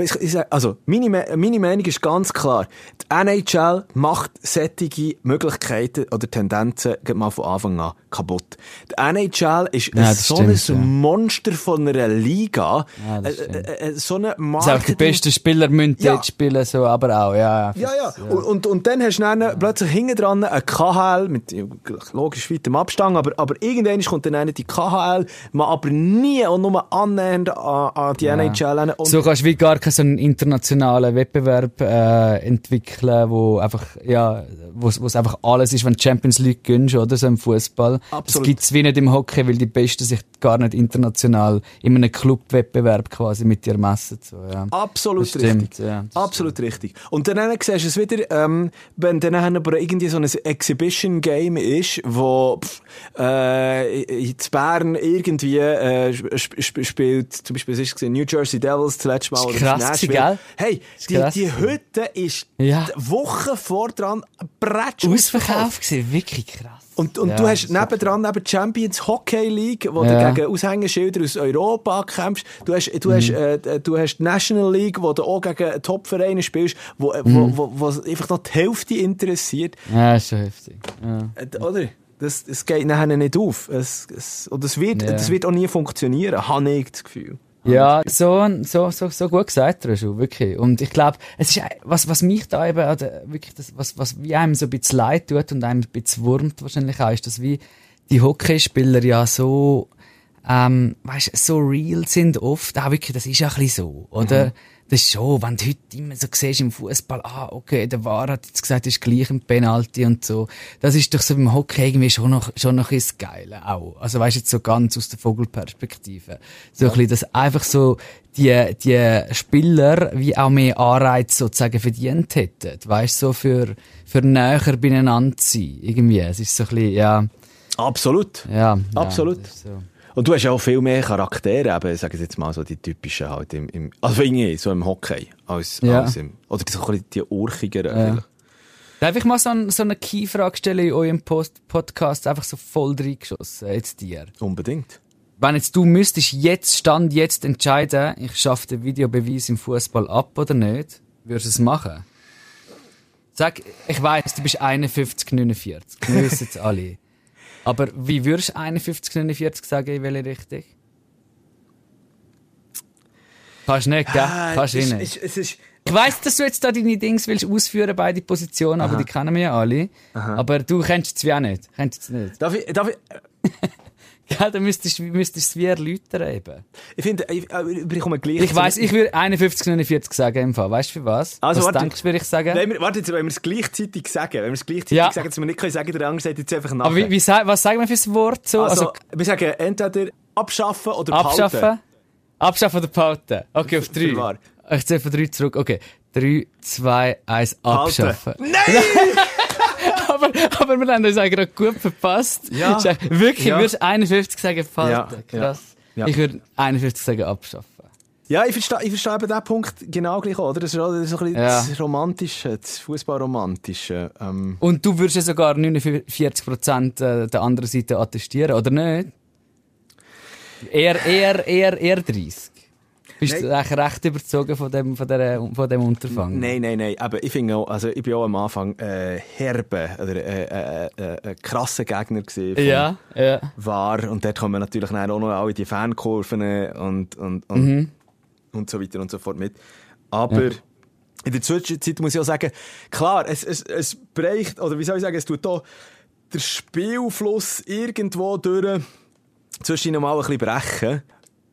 Also, meine, Me- meine Meinung ist ganz klar. Die NHL macht sättige Möglichkeiten oder Tendenzen mal von Anfang an kaputt. Die NHL ist Ja, so stimmt, ja. ein Monster von einer Liga. Ja, das Äh, stimmt. äh, äh, so eine Also auch die Marketing... besten Spieler müssen Ja. dort spielen, so, aber auch, ja. Ja, ja. Und, und, und dann hast du dann plötzlich hinten dran eine KHL mit ja, logisch weitem Abstand, aber, aber irgendwann kommt dann die KHL, man aber nie und nur annähernd an, an die NHL. Und So kannst du wie gar keinen internationalen Wettbewerb äh, entwickeln, wo einfach, ja, wo es einfach alles ist, wenn Champions League gönnst, oder so im Fußball. Das Absolut. gibt's wie nicht im Hockey, weil die Besten sich gar nicht international in einem Clubwettbewerb quasi mit dir messen. So, ja. Absolut stimmt, richtig. ja, Absolut richtig. Und dann siehst du es wieder, ähm, wenn dann aber irgendwie so ein Exhibition-Game ist, wo pff, äh, in Bern irgendwie äh, sp sp spielt, zum Beispiel, was ist es gewesen? New Jersey Devils das letzte Mal. Oder krass Nashville. gewesen, gell? Hey, die, krass die. Hütte ist Ja. Wochen vor dran bretsch Ausverkauft gewesen, wirklich krass. Und, und Ja, du hast nebendran neben Champions Hockey League, wo Ja. du gegen Aushängeschilder aus Europa kämpfst. Du hast, du hast, Mhm. äh, du hast National League, wo du auch gegen Top-Vereine spielst, wo, Mhm. wo, wo, wo einfach noch die Hälfte interessiert. Ja, ist schon heftig. Ja. Oder? Das, das geht nachher nicht auf. Es, es, und das wird, Ja. das wird auch nie funktionieren, habe ich das Gefühl. Ja, so, so, so, so gut gesagt, schon, wirklich. Und ich glaube, es ist, was, was mich da eben, oder wirklich, das, was, was wie einem so ein bisschen leid tut und einem ein bisschen wurmt wahrscheinlich auch, ist, dass wie die Hockeyspieler ja so, ähm, weißt, so real sind oft, auch wirklich, das ist ja ein bisschen so, oder? Das ist schon, wenn du heute immer so siehst im Fußball, ah, okay, der War hat jetzt gesagt, ist gleich ein Penalty und so. Das ist doch so beim Hockey irgendwie schon noch, schon noch ein bisschen Geile auch. Also weißt jetzt so ganz aus der Vogelperspektive. So ein bisschen, dass einfach so die, die Spieler wie auch mehr Anreiz sozusagen verdient hätten. Weißt so für, für näher beieinander zu sein. Irgendwie. Es ist so ein bisschen, ja, Absolut. ja. Absolut. Ja, ist. Und du hast ja auch viel mehr Charaktere, eben, sag ich jetzt mal so die typischen halt im, im also irgendwie so im Hockey, als, Ja. als im, oder so ein bisschen die urchigeren vielleicht. Darf ich mal so, ein, so eine Key-Frage stellen in eurem Post Podcast, einfach so voll reingeschossen, jetzt dir? Unbedingt. Wenn jetzt du müsstest jetzt, Stand jetzt entscheiden, ich schaffe den Videobeweis im Fußball ab oder nicht, würdest du es machen? Sag, ich weiß, du bist 51, 49. Wir wissen es alle. Aber wie würdest du 51, 49 sagen, in welche Richtung? Kannst nicht, gell? Kannst du es, nicht. es ist, Ich weiss, dass du jetzt da deine Dings willst ausführen, beide Positionen, aber die kennen wir ja alle. Aber du kennst es wie auch nicht. Kennst es nicht. darf ich, darf ich, [laughs] [laughs] Ja, dann müsstest du müsstest es wie erläutern eben. ich finde, ich, äh, ich bekomme gleich. Ich weiss, ich würde 51, 49 sagen im Fall. Weißt du für was? Also, was warte. denkst du, würde ich sagen? Wir, warte jetzt, wenn wir es gleichzeitig sagen, wenn wir es gleichzeitig Ja. sagen, dass wir nicht können sagen, der andere sagt jetzt einfach nach. aber wie, wie, was sagen wir für ein Wort so? also, Also, wir sagen entweder abschaffen oder abschaffen? behalten. Abschaffen oder behalten? Okay, auf wahr. drei. Ich zähle von drei zurück. Okay. Drei, zwei, eins, abschaffen. Nein! [laughs] aber, aber wir haben uns eigentlich gerade gut verpasst. Ja. Wirklich, Ja. würdest du 51 sagen, behalten? Ja, Krass. ja. Ich würde 51 sagen, abschaffen. Ja, ich verstehe, ich verstehe eben diesen Punkt genau gleich, auch, oder? Das ist auch- das ist so ein bisschen Ja. das Romantische, das Fußballromantische. Ähm, Und du würdest ja sogar 49% äh, der anderen Seite attestieren, oder nicht? Eher, eher, eher, eher 30. Bist du eigentlich recht überzogen von dem, von der, von dem Unterfangen? Nein, nein, nein. Aber ich finde auch, also ich bin auch am Anfang äh, herbe oder äh, äh, äh, äh, krasser Gegner von Ja, ja. VAR. Und dort kommen natürlich auch noch alle die Fankurven und, und, und, Mhm. und so weiter und so fort mit. Aber in der Zwischenzeit muss ich auch sagen, klar, es, es, es bricht, oder wie soll ich sagen, es tut da der Spielfluss irgendwo durch zwischen mal ein bisschen brechen.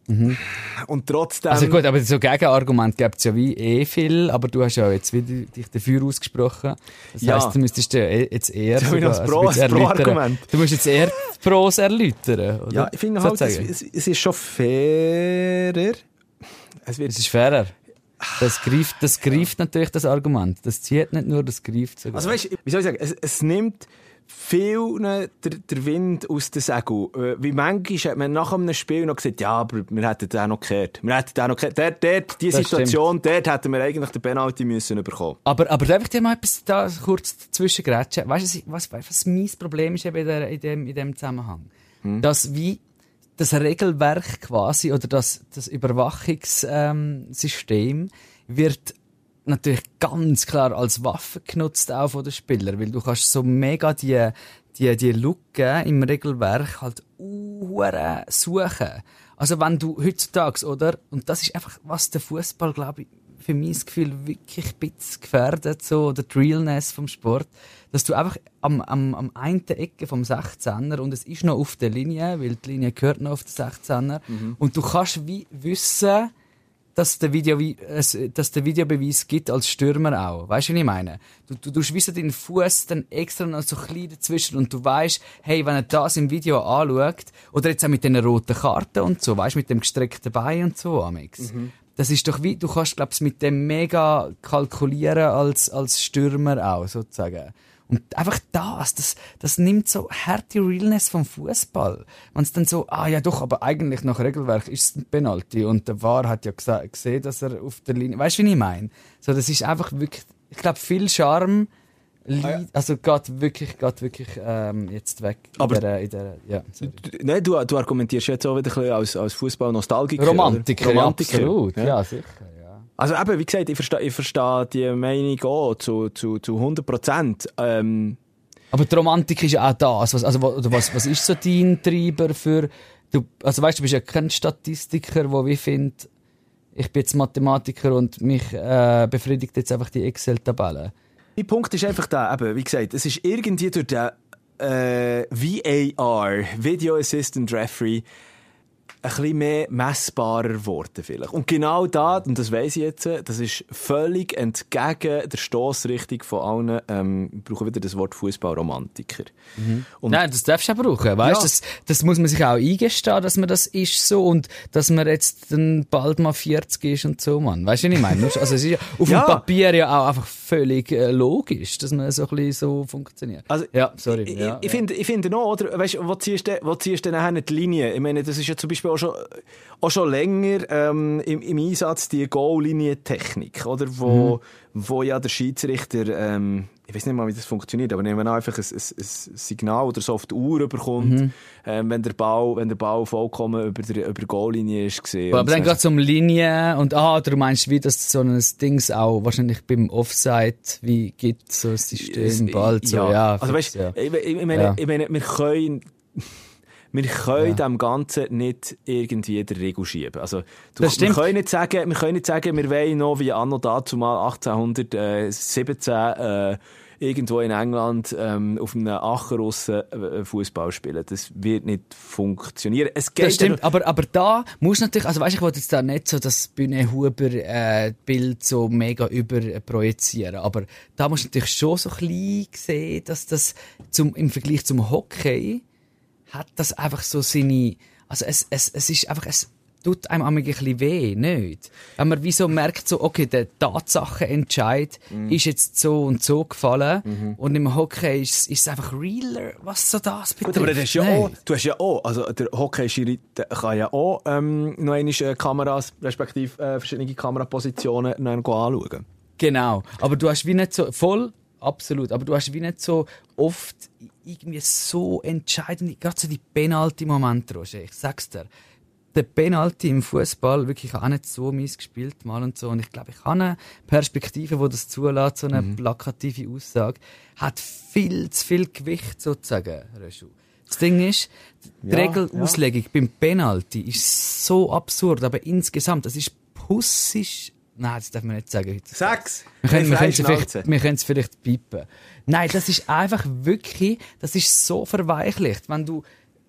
Und trotzdem... Also gut, aber so Gegenargument gibt es ja wie eh viel, aber du hast ja jetzt wieder dich dafür ausgesprochen. Das Ja. heisst, du müsstest ja eh- jetzt eher ich noch sogar- das Pro- das erläutern. Pro-Argument. Du musst jetzt eher die Pros erläutern, oder? Ja, ich finde halt, es, es, ist schon fairer. Es Es ist fairer. Das greift, das greift natürlich das Argument. Das zieht nicht nur, das greift sogar. Also weißt, wie soll ich sagen, es, es nimmt vielen der, der Wind aus den Segel. Äh, Wie manchmal hat man nach einem Spiel noch gesagt, ja, aber wir hätten den noch gehört. Wir hätten den noch gehört. Dort, dort, die Das Situation, dort hätten wir eigentlich den Penalty müssen bekommen. Aber, aber darf ich dir mal etwas da kurz dazwischen grätschen? Weißt du, was, was, was mein Problem ist eben in, dem, in dem Zusammenhang? Dass wie das Regelwerk quasi oder das, das Überwachungssystem ähm, wird natürlich ganz klar als Waffe genutzt auch von den Spielern, weil du kannst so mega die, die, die Lücken im Regelwerk halt uhuere suchen. Also wenn du heutzutage, oder, und das ist einfach, was der Fußball, glaube ich, für mein Gefühl wirklich ein bisschen gefährdet, so, oder die Realness vom Sport, dass du einfach am, am, am einen Ecke vom 16er und es ist noch auf der Linie, weil die Linie gehört noch auf den 16er, und du kannst wie wissen, dass der, Video, dass der Videobeweis gibt als Stürmer auch. Weißt du, was ich meine? Du, du, du wie deinen Fuß dann extra noch so klein dazwischen und du weißt, hey, wenn er das im Video anschaut, oder jetzt auch mit den roten Karten und so, weißt du, mit dem gestreckten Bein und so, Amix. Mhm. Das ist doch wie, du kannst, glaubst mit dem mega kalkulieren als, als Stürmer auch, sozusagen. Und einfach das, das, das nimmt so harte Realness vom Fußball. Wenn es dann so, ah ja doch, aber eigentlich nach Regelwerk ist es ein Penalty und der VAR hat ja gesehen, dass er auf der Linie, weißt du, wie ich meine? So, das ist einfach wirklich, ich glaube, viel Charme, Ah, ja. Also geht wirklich, geht wirklich ähm, jetzt weg. Aber in der, in der, ja, Nein, du, du argumentierst jetzt auch wieder ein bisschen als, als Fußball-Nostalgiker. Romantiker, Romantiker. Ja, absolut. Ja. ja, sicher. Also eben, wie gesagt, ich verstehe, ich verstehe die Meinung auch zu, zu, zu 100 Prozent. Ähm, aber die Romantik ist ja auch das. Was, also, was, was ist so dein Treiber für... Du, also weißt du, bist ja kein Statistiker, der wie findet, ich bin jetzt Mathematiker und mich äh, befriedigt jetzt einfach die Excel-Tabelle. Mein Punkt ist einfach da, eben, wie gesagt, es ist irgendwie durch den äh, VAR, Video Assistant Referee, ein bisschen mehr messbarer geworden vielleicht. Und genau da, und das weiss ich jetzt, das ist völlig entgegen der Stossrichtung von allen, ähm, ich brauche wieder das Wort Fußballromantiker. Mhm. Nein, das darfst du auch brauchen, weißt ja. das, das muss man sich auch eingestehen, dass man das ist so und dass man jetzt dann bald mal 40 ist und so, Mann. Weißt du, was ich meine? [laughs] Also es ist ja auf ja. dem Papier ja auch einfach völlig äh, logisch, dass man so ein bisschen so funktioniert. Also, ja, sorry. Ich, ja, ich, ja. Finde, ich finde noch, oder, weißt wo ziehst du, wo ziehst du nachher die Linie? Ich meine, das ist ja zum Beispiel auch schon, auch schon länger ähm, im, im Einsatz die Goal-Linie-Technik, oder? Wo, mhm. wo ja der Schiedsrichter, ähm, ich weiß nicht mal, wie das funktioniert, aber nehmen wir einfach ein, ein, ein, Signal oder so auf die Uhr bekommt, mhm. ähm, wenn, der Ball, wenn der Ball vollkommen über der über Goallinie ist gesehen. Aber dann geht es um Linie und ah, du meinst, wie das so ein Ding auch wahrscheinlich beim Offside, wie gibt so ein System bald so, ja. ja also weißt, ja. Ich, ich, meine, ja. ich meine, wir können wir können ja. dem Ganzen nicht irgendwie der Regel schieben. Also, du, das stimmt. Wir können nicht sagen, wir können nicht sagen, wir wollen noch wie anno dazu mal 1817 äh, irgendwo in England ähm, auf einem Acherrussen äh, Fußball spielen. Das wird nicht funktionieren. Es geht das stimmt, aber, aber da muss natürlich, also weißt, ich wollte jetzt da nicht so das Bühne Huber äh, Bild so mega überprojizieren, aber da muss natürlich schon so klein sehen, dass das zum, im Vergleich zum Hockey hat das einfach so seine, also es, es, es ist einfach, es tut einem ein bisschen weh, nicht? Wenn man wie so merkt, so, okay, der Tatsachenentscheid mm. ist jetzt so und so gefallen mhm. und im Hockey ist, ist es einfach realer, was so das betrifft. Gut, aber das ist ja auch, du hast ja auch, also der Hockey-Schiri kann ja auch ähm, noch einmal äh, Kameras, respektive äh, verschiedene Kamerapositionen noch anschauen. Genau, aber du hast wie nicht so, voll, absolut, aber du hast wie nicht so oft irgendwie so entscheidend, gerade so die Penalty-Momente, Roger, ich sag's dir. Der Penalty im Fußball wirklich auch nicht so mies gespielt mal und so. Und ich glaube, ich habe eine Perspektive, wo das zulässt, so eine mhm. plakative Aussage, hat viel zu viel Gewicht sozusagen, Röschu. Das Ding ist, die ja, Regelauslegung ja. beim Penalty ist so absurd, aber insgesamt, das ist pussisch Nein, das darf man nicht sagen heute. Sechs! Wir können, wir, können vielleicht, wir können es vielleicht piepen. Nein, das ist einfach wirklich, das ist so verweichlicht. Wenn du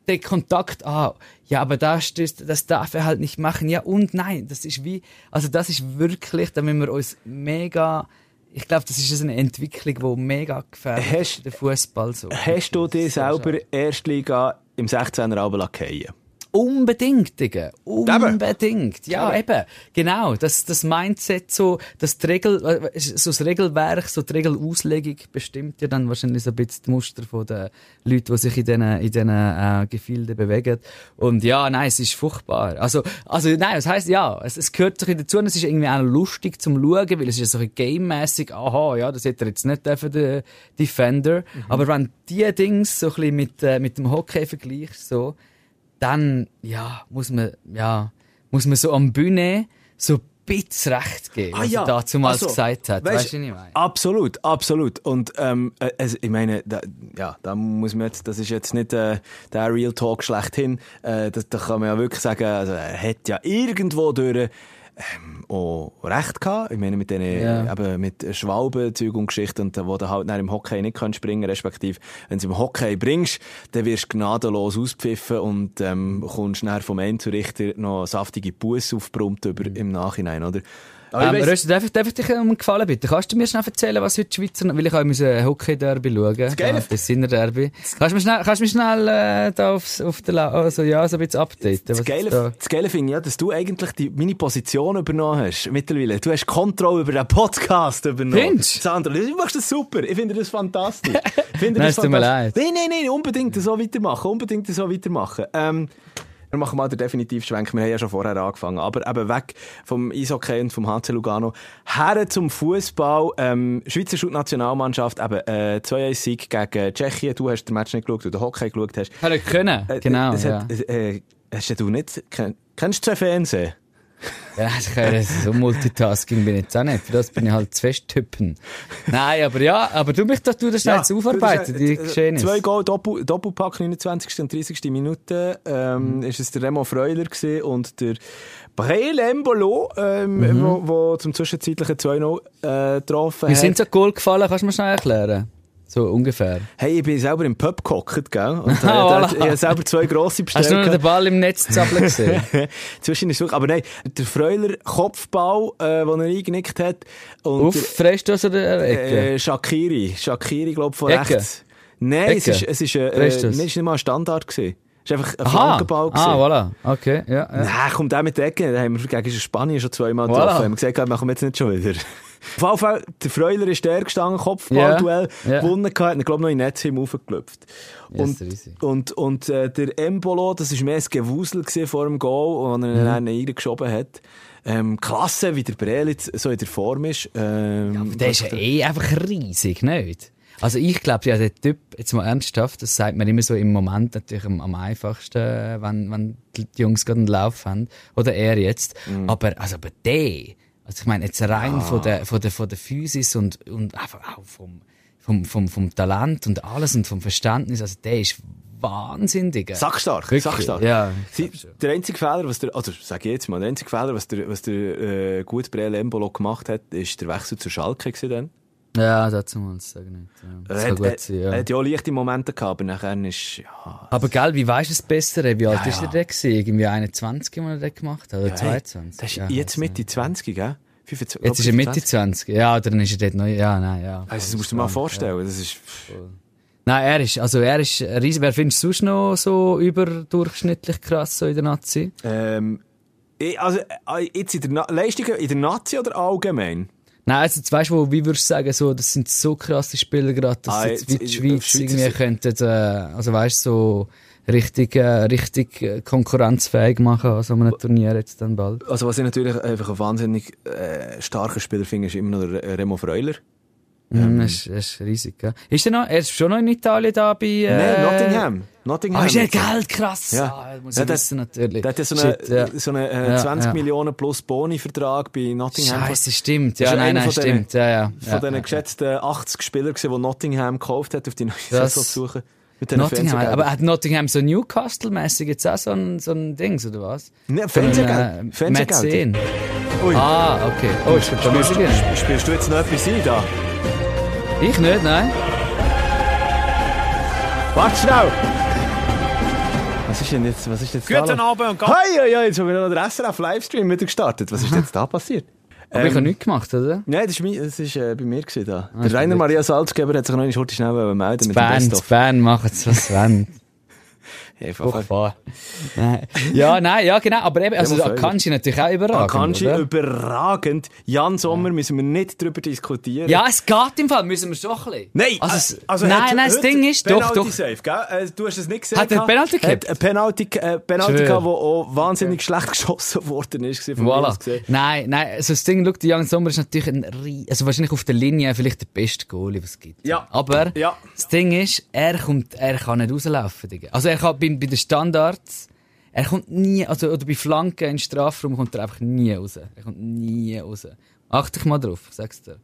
den Kontakt, ah, ja, aber das, das, das darf er halt nicht machen. Ja, und nein, das ist wie, also das ist wirklich, da müssen wir uns mega, ich glaube, das ist eine Entwicklung, die mega gefährlich ist, der Fußball so. Hast du dir selber Erstliga im 16er Alben lackieren? Unbedingt, Digga. Unbedingt. Ja, eben. Genau. Das, das Mindset so, das Regel, äh, so das Regelwerk, so die Regelauslegung bestimmt ja dann wahrscheinlich so ein bisschen das Muster von den Leuten, die sich in diesen, in diesen, äh, Gefilden bewegen. Und ja, nein, es ist furchtbar. Also, also, nein, das heisst, ja, es, es gehört sich dazu und es ist irgendwie auch lustig zum Schauen, weil es ist so ein game-mässig, aha, ja, das hätte er jetzt nicht für den Defender. Mhm. Aber wenn die Dings so ein bisschen mit, äh, mit dem Hockey vergleichst, so, dann, ja, muss man, ja, muss man so am Bühne so ein bisschen recht geben, ah, was ja. er dazu mal also, gesagt hat. Weißt, weißt du, was ich meine? Absolut, absolut. Und, ähm, also, ich meine, da, ja, da muss man jetzt, das ist jetzt nicht äh, der Real Talk schlechthin. Äh, das, da kann man ja wirklich sagen, also, er hat ja irgendwo durch ähm, auch recht gehabt. Ich meine, mit diesen, Ja. eben mit Schwalbenzeug und Geschichten, wo du halt im Hockey nicht kannst springen, respektive, wenn du im Hockey bringst, dann wirst du gnadenlos auspfiffen und, ähm, kommst dann vom Einzurichter noch saftige Busse aufgebrummt über, im Nachhinein, oder? Aber Ähm, Rösti, darf, ich- darf ich dich um einen Gefallen bitten? Kannst du mir schnell erzählen, was heute die Schweizer, weil ich auch müssen Hockey-Derby schauen. Das Geile- Das Sinner-Derby. Kannst du mir schnell, kannst du mir schnell, äh, da aufs, auf der, La also, ja, so ein bisschen updaten? Das Geile, da- das Geile finde ich ja, dass du eigentlich die, meine Position übernommen hast, mittlerweile. Du hast Kontrolle über den Podcast übernommen. Findest du? Sandra, du machst das super. Ich finde das fantastisch. [laughs] Finde Nein, das es tut mir fantastisch. leid. Nein, nein, nein, unbedingt so weitermachen. Unbedingt so weitermachen. Ähm, wir machen mal den Definitivschwenk. Wir haben ja schon vorher angefangen. Aber eben weg vom Eishockey und vom HC Lugano. Her zum Fußball. Ähm, Schweizer Nationalmannschaft. Eben, äh, 2-1-Sieg gegen Tschechien. Du hast den Match nicht geschaut, du Hockey geschaut hast. Hätte können. Äh, genau, ja. hat, äh, hast du nicht, kenn, kennst du zwei Fernsehen? Ja, ich kann, so Multitasking bin ich jetzt auch nicht. Für das bin ich halt zu tippen. Nein, aber ja, aber du mich doch, du das schnell jetzt aufarbeiten, die Geschehnisse. Zwei Goal, Doppel, Doppelpack, 29. und 30. Minute, ähm, Mhm. ist es der Remo Freuler gewesen und der Breel Embolo, ähm, Mhm. wo, wo zum zwischenzeitlichen 2-0, äh, getroffen Wie hat. sind so Goal gefallen? Kannst du mir schnell erklären? So ungefähr. Hey, ich bin selber im Pub gehockt, gell? Und [laughs] äh, voilà. ich habe selber zwei grosse bestellt. Hast du nur den Ball im Netz zappeln gesehen? [laughs] Zwischen ist. Aber nein, der Freuler Kopfball, äh, den er eingenickt hat. Und Auf Freistoß oder Ecke? Äh, Shakiri. Shakiri, glaube ich, von Ecke? rechts. Nein, es Ecke? ist, es ist, äh, äh, es ist nicht mal ein Standard gewesen. Es ist einfach ein. Flankenball. Ah, voilà. Okay, ja. ja. Nein, kommt auch mit der Ecke. Da haben wir gegen Spanien schon zweimal Voilà. getroffen. Haben wir gesagt, machen wir jetzt nicht schon wieder. Auf jeden Fall, der Freuler ist der gestanden, Kopfballduell, Ja, ja. gewonnen gehabt, und glaube noch in Netz. Ja, Und, ist riesig. und, und äh, der Embolo, das war mehr ein Gewusel vor dem Goal, wo er ihn dann reingeschoben hat. Ähm, klasse, wie der Breel jetzt so in der Form ist. Ähm, Der ist ja eh einfach riesig, nicht? Also ich glaube, ja, der Typ, jetzt mal ernsthaft, das sagt man immer so im Moment natürlich am, am einfachsten, wenn, wenn die Jungs gerade einen Lauf haben. Oder er jetzt. Aber, also, aber der, also ich meine, jetzt rein von der, von der, von der Physis und, und einfach auch vom, vom, vom, vom Talent und alles und vom Verständnis, also der ist wahnsinnig. Sackstark, Wirklich? sackstark. Ja, Sie, der einzige Fehler, was der, also sag ich jetzt mal, der einzige Fehler, was der, was der äh, gute Breel Embolo gemacht hat, ist der Wechsel zu Schalke gewesen dann. Ja, sagen nicht. Das er hat, gut sein, ja. er hat ja auch leichte Momente gehabt, aber nachher ist, ja, Aber gell, wie weisst du es besser? Wie alt Ja, ist ja. er denn? Irgendwie 21, als er das gemacht hat? Oder ja, 22? Das ist Ja, jetzt Mitte 20, gell? 25, Jetzt ist er Mitte 20. Ja, oder dann ist er dort noch, ja, nein, ja. Also, das musst du dir mal vorstellen, das ist, Nein, er ist, also er ist riesig. Wer findest du sonst noch so überdurchschnittlich krass so in der Nazi? ähm, ich- also, äh, jetzt in der Na Leistungen in der Nazi oder allgemein? Nein, also jetzt weißt du, wo, wie würdest du sagen, so, das sind so krasse Spieler gerade, dass Ah, jetzt wie die Schweiz irgendwie könnten, äh, also weißt du, so richtig, äh, richtig äh, konkurrenzfähig machen an so einem Turnier jetzt dann bald. Also, was ich natürlich einfach ein wahnsinnig äh, starker Spieler finde, ist immer noch der Remo Freuler. Mhm, das, ist, das ist riesig, gell? Ist er noch, er ist schon noch in Italien da bei, äh, Nein, Nottingham. Nottingham. Ah, ist er Geld krass? Ja. Ah, das muss Ja, ich der- wissen, natürlich. Der hat ja so einen ja. so eine, äh, Ja, 20 ja. Millionen plus Boni-Vertrag bei Nottingham. Scheiße, stimmt. Das Ja, ist nein, nein, stimmt. Ja, ja. Von diesen ja. geschätzten 80 Spielern, gewesen, die Nottingham gekauft hat, auf die neue Das- Saison zu suchen. Nottingham, aber hat Nottingham so Newcastle-mäßig jetzt auch so ein, so ein Dings, oder was? Ne, So Fernsehgeld. ein, äh, Fernsehgeld. Ah, okay. Oh, ist da Musik drin? Spielst du jetzt noch etwas ein da? Ich nicht, nein. Warte schnell! Was ist denn jetzt, was ist jetzt da Guten los? Abend und Hei, hei, hei, jetzt haben wir noch den SRF-Livestream wieder gestartet. Was ist jetzt da passiert? Aber ich Ähm, habe nichts gemacht, oder? Nein, das ist äh, bei mir gewesen, da. Ah, der Rainer. Maria Salzgeber hat sich noch nicht schnell melden mit. Band machen es, was. Hey, Papa. Furchtbar. Ja, nein, ja, genau. Aber eben, also Ja, Akanji natürlich auch überragend, Akanji oder? überragend. Jan Sommer müssen wir nicht darüber diskutieren. Ja, es geht im Fall, müssen wir schon ein bisschen. Nein, also, also, es- also nein, hat nein, das Ding ist, doch, doch. Safe, gell? Äh, Du hast es nicht gesehen. Hat er. Penalty Hat gehabt? Ein Penalty, äh, Penalty gehabt, wo auch wahnsinnig schlecht [laughs] geschossen worden ist. Voilà. gesehen. Nein, nein, also das Ding, schau, Jan Sommer ist natürlich ein also wahrscheinlich auf der Linie vielleicht der beste Goalie, was es gibt. Ja. Aber Ja. das Ding ist, er kommt, er kann nicht rauslaufen, Digga. Also er kann bei, bei den Standards, er kommt nie, also oder bei Flanken in den Strafraum kommt er einfach nie raus. Er kommt nie raus. Achte dich mal drauf, ich sag's dir.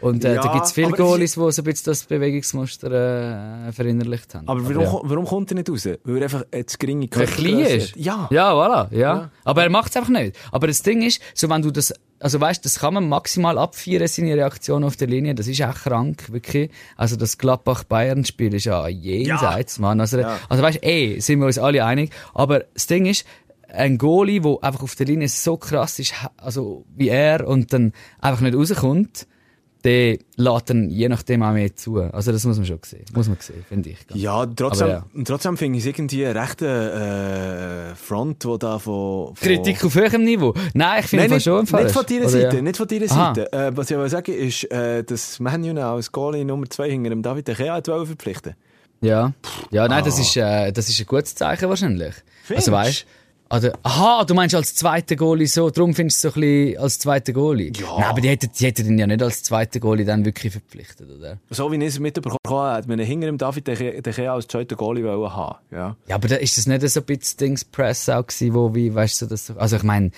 Und äh, Ja, da gibt es viele aber Goalies, die so ein bisschen das Bewegungsmuster äh, verinnerlicht haben. Aber warum, ja. warum kommt er nicht raus? Weil er einfach äh, zu geringe er klein ist. Ja. Ja, voilà, ja. Ja. Aber er macht es einfach nicht. Aber das Ding ist, so wenn du das, also weißt, das kann man maximal abfeiern, seine Reaktion auf der Linie. Das ist auch krank, wirklich. Also das Gladbach-Bayern-Spiel ist ja jenseits, Mann. Also, also weißt, eh, sind wir uns alle einig. Aber das Ding ist, ein Goalie, der einfach auf der Linie so krass ist, also wie er, und dann einfach nicht rauskommt, der lädt dann je nachdem auch mehr zu. Also das muss man schon sehen. Muss man sehen, finde ich. Ja, trotzdem, ja. trotzdem finde ich es irgendwie eine rechte äh, Front, die da von... von Kritik auf höherem Niveau? Nein, ich finde nicht, schon Fall. nicht von deiner Seite, ja? nicht von deiner Aha. Seite. Äh, was ich aber sagen ist, äh, dass Manu noch als Goalie Nummer 2 hinter dem David De Gea verpflichten Ja. Ja, nein, Ah. das ist, äh, das ist ein gutes Zeichen wahrscheinlich. Findest? Also weißt also, aha, du meinst als zweiter Goalie so, darum findest du so ein bisschen als zweiter Goalie. Ja. Nein, aber die hätten, die hätten ihn ja nicht als zweiter Goalie dann wirklich verpflichtet, oder? So wie ich es mitbekommen habe, hat man hinter dem David De Gea- De Gea als zweiter Goalie wollen haben. Ja. Ja, aber da ist das nicht so ein bisschen Dings-Press auch gewesen, wo, wie, weißt du, das, so- also ich meine,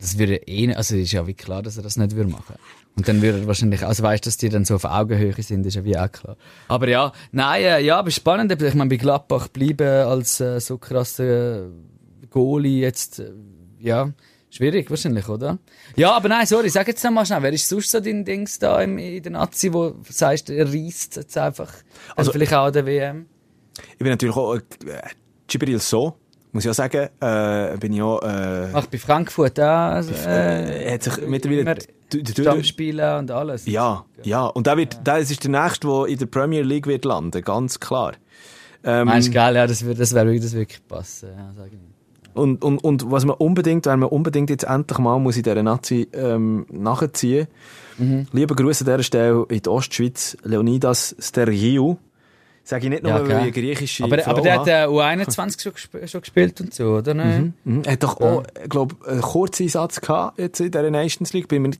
das würde eh, also ist ja wie klar, dass er das nicht würde machen. Und dann würde er wahrscheinlich, also weißt du, dass die dann so auf Augenhöhe sind, ist ja wie auch klar. Aber ja, nein, äh, ja, aber spannend, ich meine, bei Gladbach bleiben als äh, so krasser Goalie jetzt, äh, ja, schwierig wahrscheinlich, oder? Ja, aber nein, sorry, sag jetzt noch mal schnell, wer ist sonst so dein Dings da im, in der Nazi, wo du sagst, er reisst jetzt einfach, also vielleicht auch an der WM? Ich bin natürlich auch äh, Gibril So, muss ich auch sagen, äh, bin ich auch... Äh, Ach, bei Frankfurt auch, äh, er hat sich mittlerweile... immer d- d- d- Stammspiele und alles. Ja, ja. Und der wird, der ist der nächste, der in der Premier League wird landen, ganz klar. Ähm, Meinst du, geil, ja, das würde das wär, das wirklich passen, ja, sag ich. Und, und, und was man unbedingt, wenn man unbedingt jetzt endlich mal muss in dieser Nazi ähm, nachziehen, Mhm. liebe Grüße an dieser Stelle in die Ostschweiz, Leonidas Steriou. Sage ich nicht nur, Ja, weil ich griechische Aber, Frau aber der hat äh, U21 schon, gesp schon gespielt und so, oder? Ne? Mhm. Er hat doch auch, ich glaube, einen Kurzeinsatz gehabt jetzt in dieser Nations League. Bin mir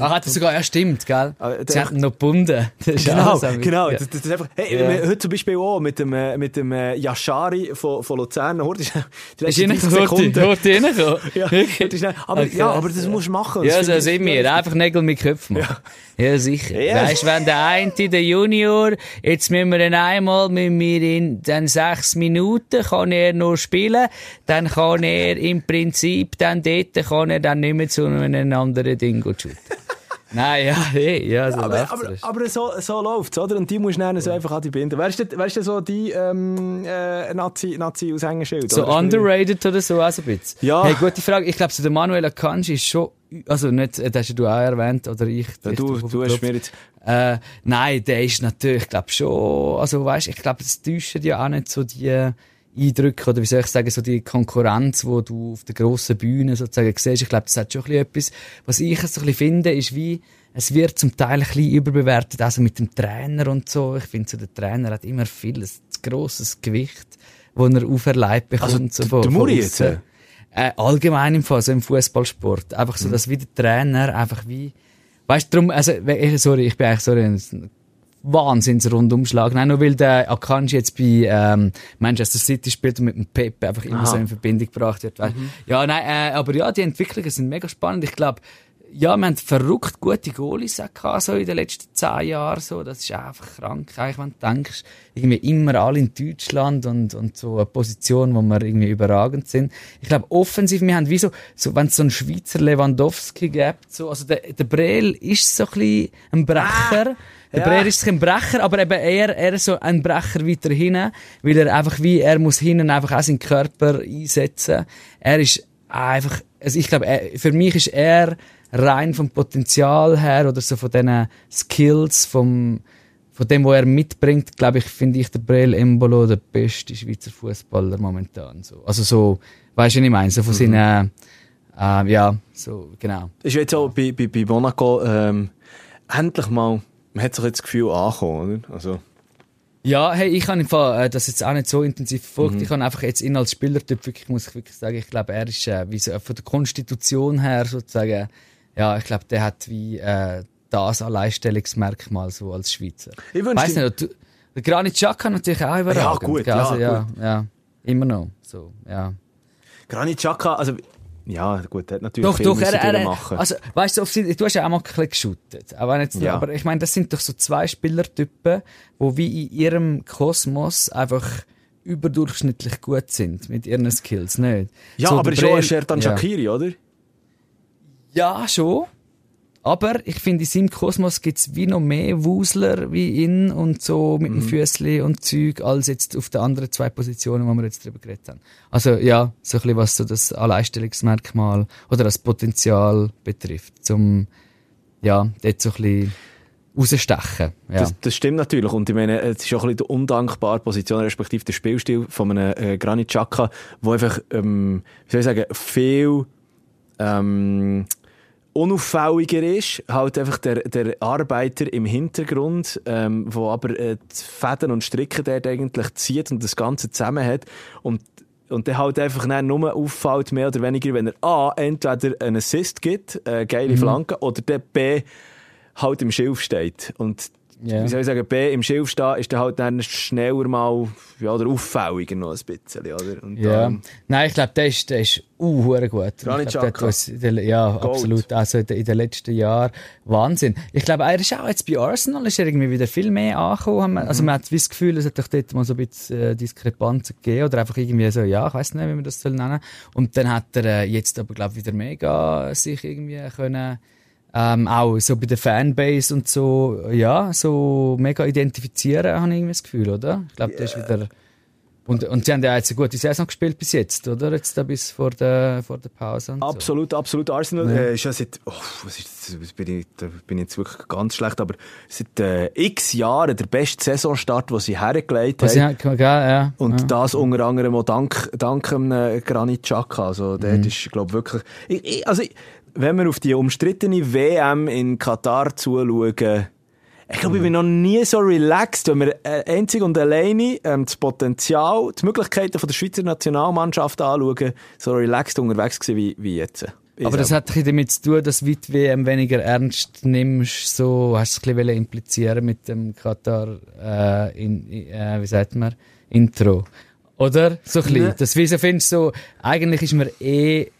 hat er sogar, ja, stimmt, gell? Aber Sie der- haben ihn noch gebunden. [laughs] Das ist Genau, genau. Ja. Das, das ist einfach, hey, Ja. wir- heute zum Beispiel auch mit dem, äh, mit dem äh, Yashari von, von Luzern. Hort ist die Ist letzten 30 reingekommen, Sekunden. Hort reingekommen. [laughs] Ja, ist aber, Okay, ja, aber das- das musst du machen. Ja, Das so sind wir. Einfach Nägel mit Köpfen machen. Ja, sicher. Ja. Weißt du, wenn der eine, der Junior, jetzt müssen wir ihn einmal, müssen wir in dann sechs Minuten, kann er nur spielen, dann kann er im Prinzip, dann dort, kann er dann nicht mehr zu einem anderen Ding shooten. Nein, ja, hey, ja, so Aber, aber, aber so, so läuft's, oder? Und die musst du dann so einfach an die binden. Wer ist denn, wer ist denn so die ähm, äh, Nazi, Nazi Aushängeschild? So oder? underrated oder so, also ein bisschen. Ja. Hey, gute Frage. Ich glaube, so der Manuel Akanji ist schon, also nicht, äh, das hast du auch erwähnt, oder ich. Ja, du, drauf du hast mir jetzt... Äh, nein, der ist natürlich, ich glaube schon, also weißt, ich glaube, das täuscht ja auch nicht so die Eindrücke, oder wie soll ich sagen, so die Konkurrenz, wo du auf der grossen Bühne sozusagen siehst. Ich glaube, das hat schon ein bisschen etwas. Was ich so ein bisschen finde, ist wie, es wird zum Teil ein bisschen überbewertet, also mit dem Trainer und so. Ich finde so, der Trainer hat immer viel, ein grosses Gewicht, wo er auferlegt bekommt. Also, so der- Muri jetzt. Äh, allgemein im Fall, so im Fußballsport. Einfach Mhm. so, dass wie der Trainer einfach wie, weißt du, drum, also, sorry, ich bin eigentlich sorry, Wahnsinns-Rundumschlag. Nein, nur weil der Akanji jetzt bei ähm, Manchester City spielt und mit dem Pepe einfach immer Aha. so in Verbindung gebracht wird. Weißt? Ja, nein, äh, aber ja, die Entwicklungen sind mega spannend. Ich glaube, ja, wir haben verrückt gute Goalies gehabt, so in den letzten zehn Jahren. So. Das ist einfach krank, eigentlich, wenn du denkst, irgendwie immer alle in Deutschland und, und so eine Position, wo wir irgendwie überragend sind. Ich glaube, offensiv, wir haben wie so, so wenn es so einen Schweizer Lewandowski gibt, so, also der, der Brel ist so ein bisschen ein Brecher. Der ja. Brel ist ein Brecher, aber eben eher, eher so ein Brecher weiter hinten, weil er einfach wie, er muss hinten einfach auch seinen Körper einsetzen. Er ist einfach, also ich glaube, er- für mich ist er rein vom Potenzial her oder so von diesen Skills, vom, von dem, was er mitbringt, glaube ich, finde ich der Brel Embolo der beste Schweizer Fußballer momentan. So. Also so, weißt du, was ich meine? So von seinen, äh, ja, so, genau. Ist jetzt auch bei, bei, bei Monaco ähm, endlich mal... Man hat sich jetzt das Gefühl angekommen, oder? Also... Ja, hey, ich habe im Fall äh, das jetzt auch nicht so intensiv verfolgt. Ich habe einfach jetzt ihn als Spielertyp wirklich, muss ich wirklich sagen, ich glaube, er ist äh, wie so, äh, von der Konstitution her sozusagen, ja, ich glaube, der hat wie äh, das Alleinstellungsmerkmal so als Schweizer. Ich Weiss nicht, du, der Granit Xhaka natürlich auch überragend. gut, gell? also, ja, ja, ja, immer noch, so, ja. Granit Xhaka, also Ja, gut, er hat natürlich Doch, viel doch, er, er, durchmachen. also, weißt du, du hast ja auch mal ein bisschen geshootet. Aber, jetzt, Ja. aber ich meine, das sind doch so zwei Spielertypen, die wie in ihrem Kosmos einfach überdurchschnittlich gut sind mit ihren Skills, nicht? ja, So, aber schon Bren- ein Shertan ja. Shakiri, oder? Ja, schon. Aber ich finde, in seinem Kosmos gibt's wie noch mehr Wusler wie ihn und so mit dem Füßli und Zeug, als jetzt auf den anderen zwei Positionen, wo wir jetzt drüber geredet haben. Also ja, so ein bisschen was so das Alleinstellungsmerkmal oder das Potenzial betrifft, zum ja, dort so ein bisschen rausstechen. Ja. Das, das stimmt natürlich. Und ich meine, es ist auch ein bisschen die undankbare Position, respektive der Spielstil von einem äh, Granit Xhaka, wo einfach, ähm, wie soll ich sagen, viel ähm, unauffälliger ist. Halt einfach der, der Arbeiter im Hintergrund, ähm, wo aber äh, die Fäden und Stricken dort eigentlich zieht und das Ganze zusammen hat. Und und der halt einfach dann nur auffällt, mehr oder weniger, wenn er A, entweder einen Assist gibt, äh, geile Flanke, oder der B, halt im Schilf steht. Und Ja. wie soll ich sagen, B im Schilf stehen, ist dann halt dann schneller mal, ja, oder auffälliger noch ein bisschen, oder? Und Ja. dann- Nein, ich glaube, der ist, der ist uh, gut. Granit ich glaub, der- Ja, Gold. absolut. Also in den, in den letzten Jahren Wahnsinn. Ich glaube, er ist auch jetzt bei Arsenal ist er irgendwie wieder viel mehr angekommen. Also Mhm. man hat das Gefühl, es hat doch dort mal so ein bisschen äh, Diskrepanzen gegeben oder einfach irgendwie so, ja, ich weiß nicht, wie man das soll nennen. Und dann hat er äh, jetzt aber glaube wieder mega sich irgendwie können ähm, auch so bei der Fanbase und so, ja, so mega identifizieren, habe ich irgendwie das Gefühl, oder? Ich glaube, der ist wieder... Und, und sie haben ja jetzt eine gute Saison gespielt bis jetzt, oder? Jetzt da bis vor der, vor der Pause und so. Absolut, absolut. Arsenal Ja. äh, ist ja seit, oh, was ist das, bin ich, da bin ich jetzt wirklich ganz schlecht, aber seit äh, x Jahren der beste Saisonstart, den sie hergelegt haben. ich, ja, ja. Und ja. das unter anderem auch dank, dank dem äh, Granit Xhaka. Also, der Mhm. ist, glaube wirklich, ich, ich, also, ich, wenn wir auf die umstrittene WM in Katar zuschauen, ich glaube, ich bin noch nie so relaxed, wenn wir äh, einzig und alleine ähm, das Potenzial, die Möglichkeiten von der Schweizer Nationalmannschaft anschauen, so relaxed unterwegs gewesen wie, wie jetzt. Ich Aber das hat damit zu tun, dass du die WM weniger ernst nimmst, so, hast du es ein bisschen implizieren mit dem Katar, äh, in, äh, wie sagt man, Intro. Oder? So ein bisschen. Ne. Das, wie so findest, so, eigentlich ist man eh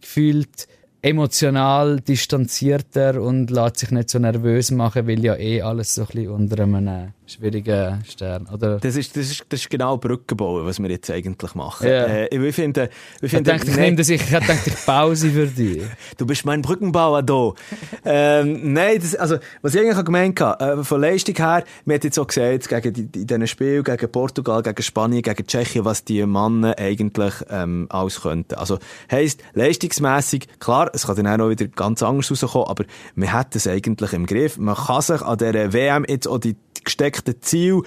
gefühlt emotional distanzierter und lässt sich nicht so nervös machen, weil ja eh alles so ein bisschen unter einem schwierigen Stern, oder? Das ist, das, ist, das ist genau Brückenbauen, was wir jetzt eigentlich machen. Ja. Äh, ich finde, ich Ich finde, dachte, ich nee, nehme das, ich ich dachte, ich Pause für dich. [laughs] Du bist mein Brückenbauer da. ähm, nein, das, also, was ich eigentlich gemeint habe, äh, von Leistung her, wir haben jetzt auch gesehen, gegen die, die, in diesen Spielen, gegen Portugal, gegen Spanien, gegen Tschechien, was die Männer eigentlich, ähm, alles könnten. Also, heisst, leistungsmässig, klar, es kann dann auch noch wieder ganz anders rauskommen, aber man hat es eigentlich im Griff. Man kann sich an dieser WM jetzt auch die gesteckten Ziele,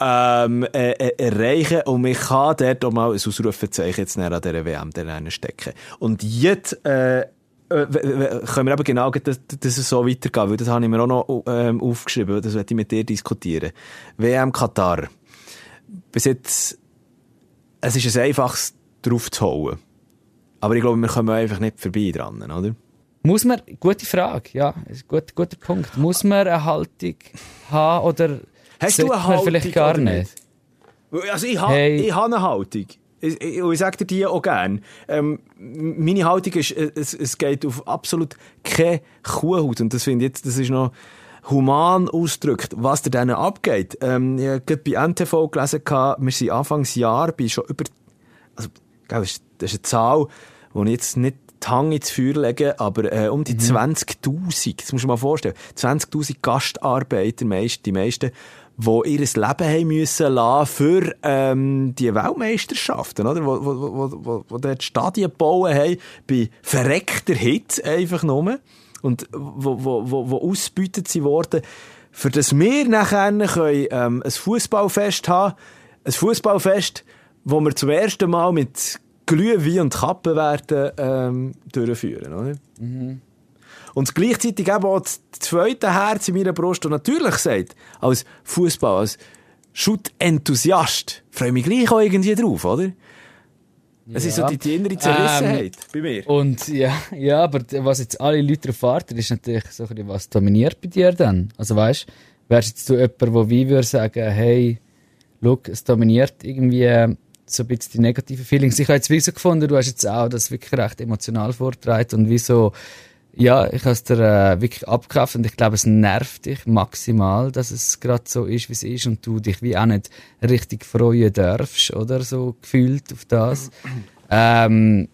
ähm, äh, äh, erreichen und man kann dort auch mal ein Ausrufezeichen jetzt an dieser WM stecken. Und jetzt, äh, äh, können wir eben genau, dass, dass es so weitergeht, weil das habe ich mir auch noch ähm, aufgeschrieben, das werde ich mit dir diskutieren. WM Katar. Bis jetzt, es ist ein einfaches drauf zu holen. Aber ich glaube, wir kommen einfach nicht vorbei dran, oder? Muss man, gute Frage, ja, gut, guter Punkt. Muss man eine Haltung haben oder Hast du eine Haltung vielleicht gar oder nicht? Also ich habe Hey. ich ha eine Haltung. Ich, ich, ich sage dir die auch gerne. Ähm, meine Haltung ist, äh, es, es geht auf absolut keine Kuhhaut. Und das finde ich jetzt, das ist noch human ausgedrückt, was da denen abgeht. Ähm, ich habe bei NTV gelesen, wir sind Anfangsjahr bei schon über, also, gell, das ist, das ist eine Zahl, die ich jetzt nicht die Hand ins Feuer lege, aber äh, um die 20'000, das musst du dir mal vorstellen, 20'000 Gastarbeiter, meist, die meisten, die ihr Leben haben müssen lassen für ähm, die Weltmeisterschaften, oder? Wo, wo, wo, wo, wo dort Stadien bauen haben, bei verreckter Hitze einfach nur, und wo, wo, wo, wo ausgebeutet sie worden, für das wir nachher können, ähm, ein Fußballfest haben, ein Fußballfest, wo wir zum ersten Mal mit Glühwein und Kappen werden ähm, durchführen, oder? Und gleichzeitig eben auch das zweite Herz in meiner Brust, das natürlich sagt, als Fußball, als Shoot-Enthusiast, freue ich mich gleich auch irgendwie drauf, oder? Es ist so Ja. die, die innere Zerrissenheit Ähm, bei mir. Und ja, ja, aber was jetzt alle Leute warten, ist natürlich so ein bisschen, was dominiert bei dir dann. Also weißt, wärst jetzt du jemand, der wie würde sagen, hey, look, es dominiert irgendwie so ein bisschen die negativen Feelings. Ich habe jetzt wie so gefunden, du hast jetzt auch das wirklich recht emotional vorgetragen und wie so, ja, ich habe es dir äh, wirklich abgekauft und ich glaube, es nervt dich maximal, dass es gerade so ist, wie es ist und du dich wie auch nicht richtig freuen darfst, oder so gefühlt auf das. [clears throat] Ähm,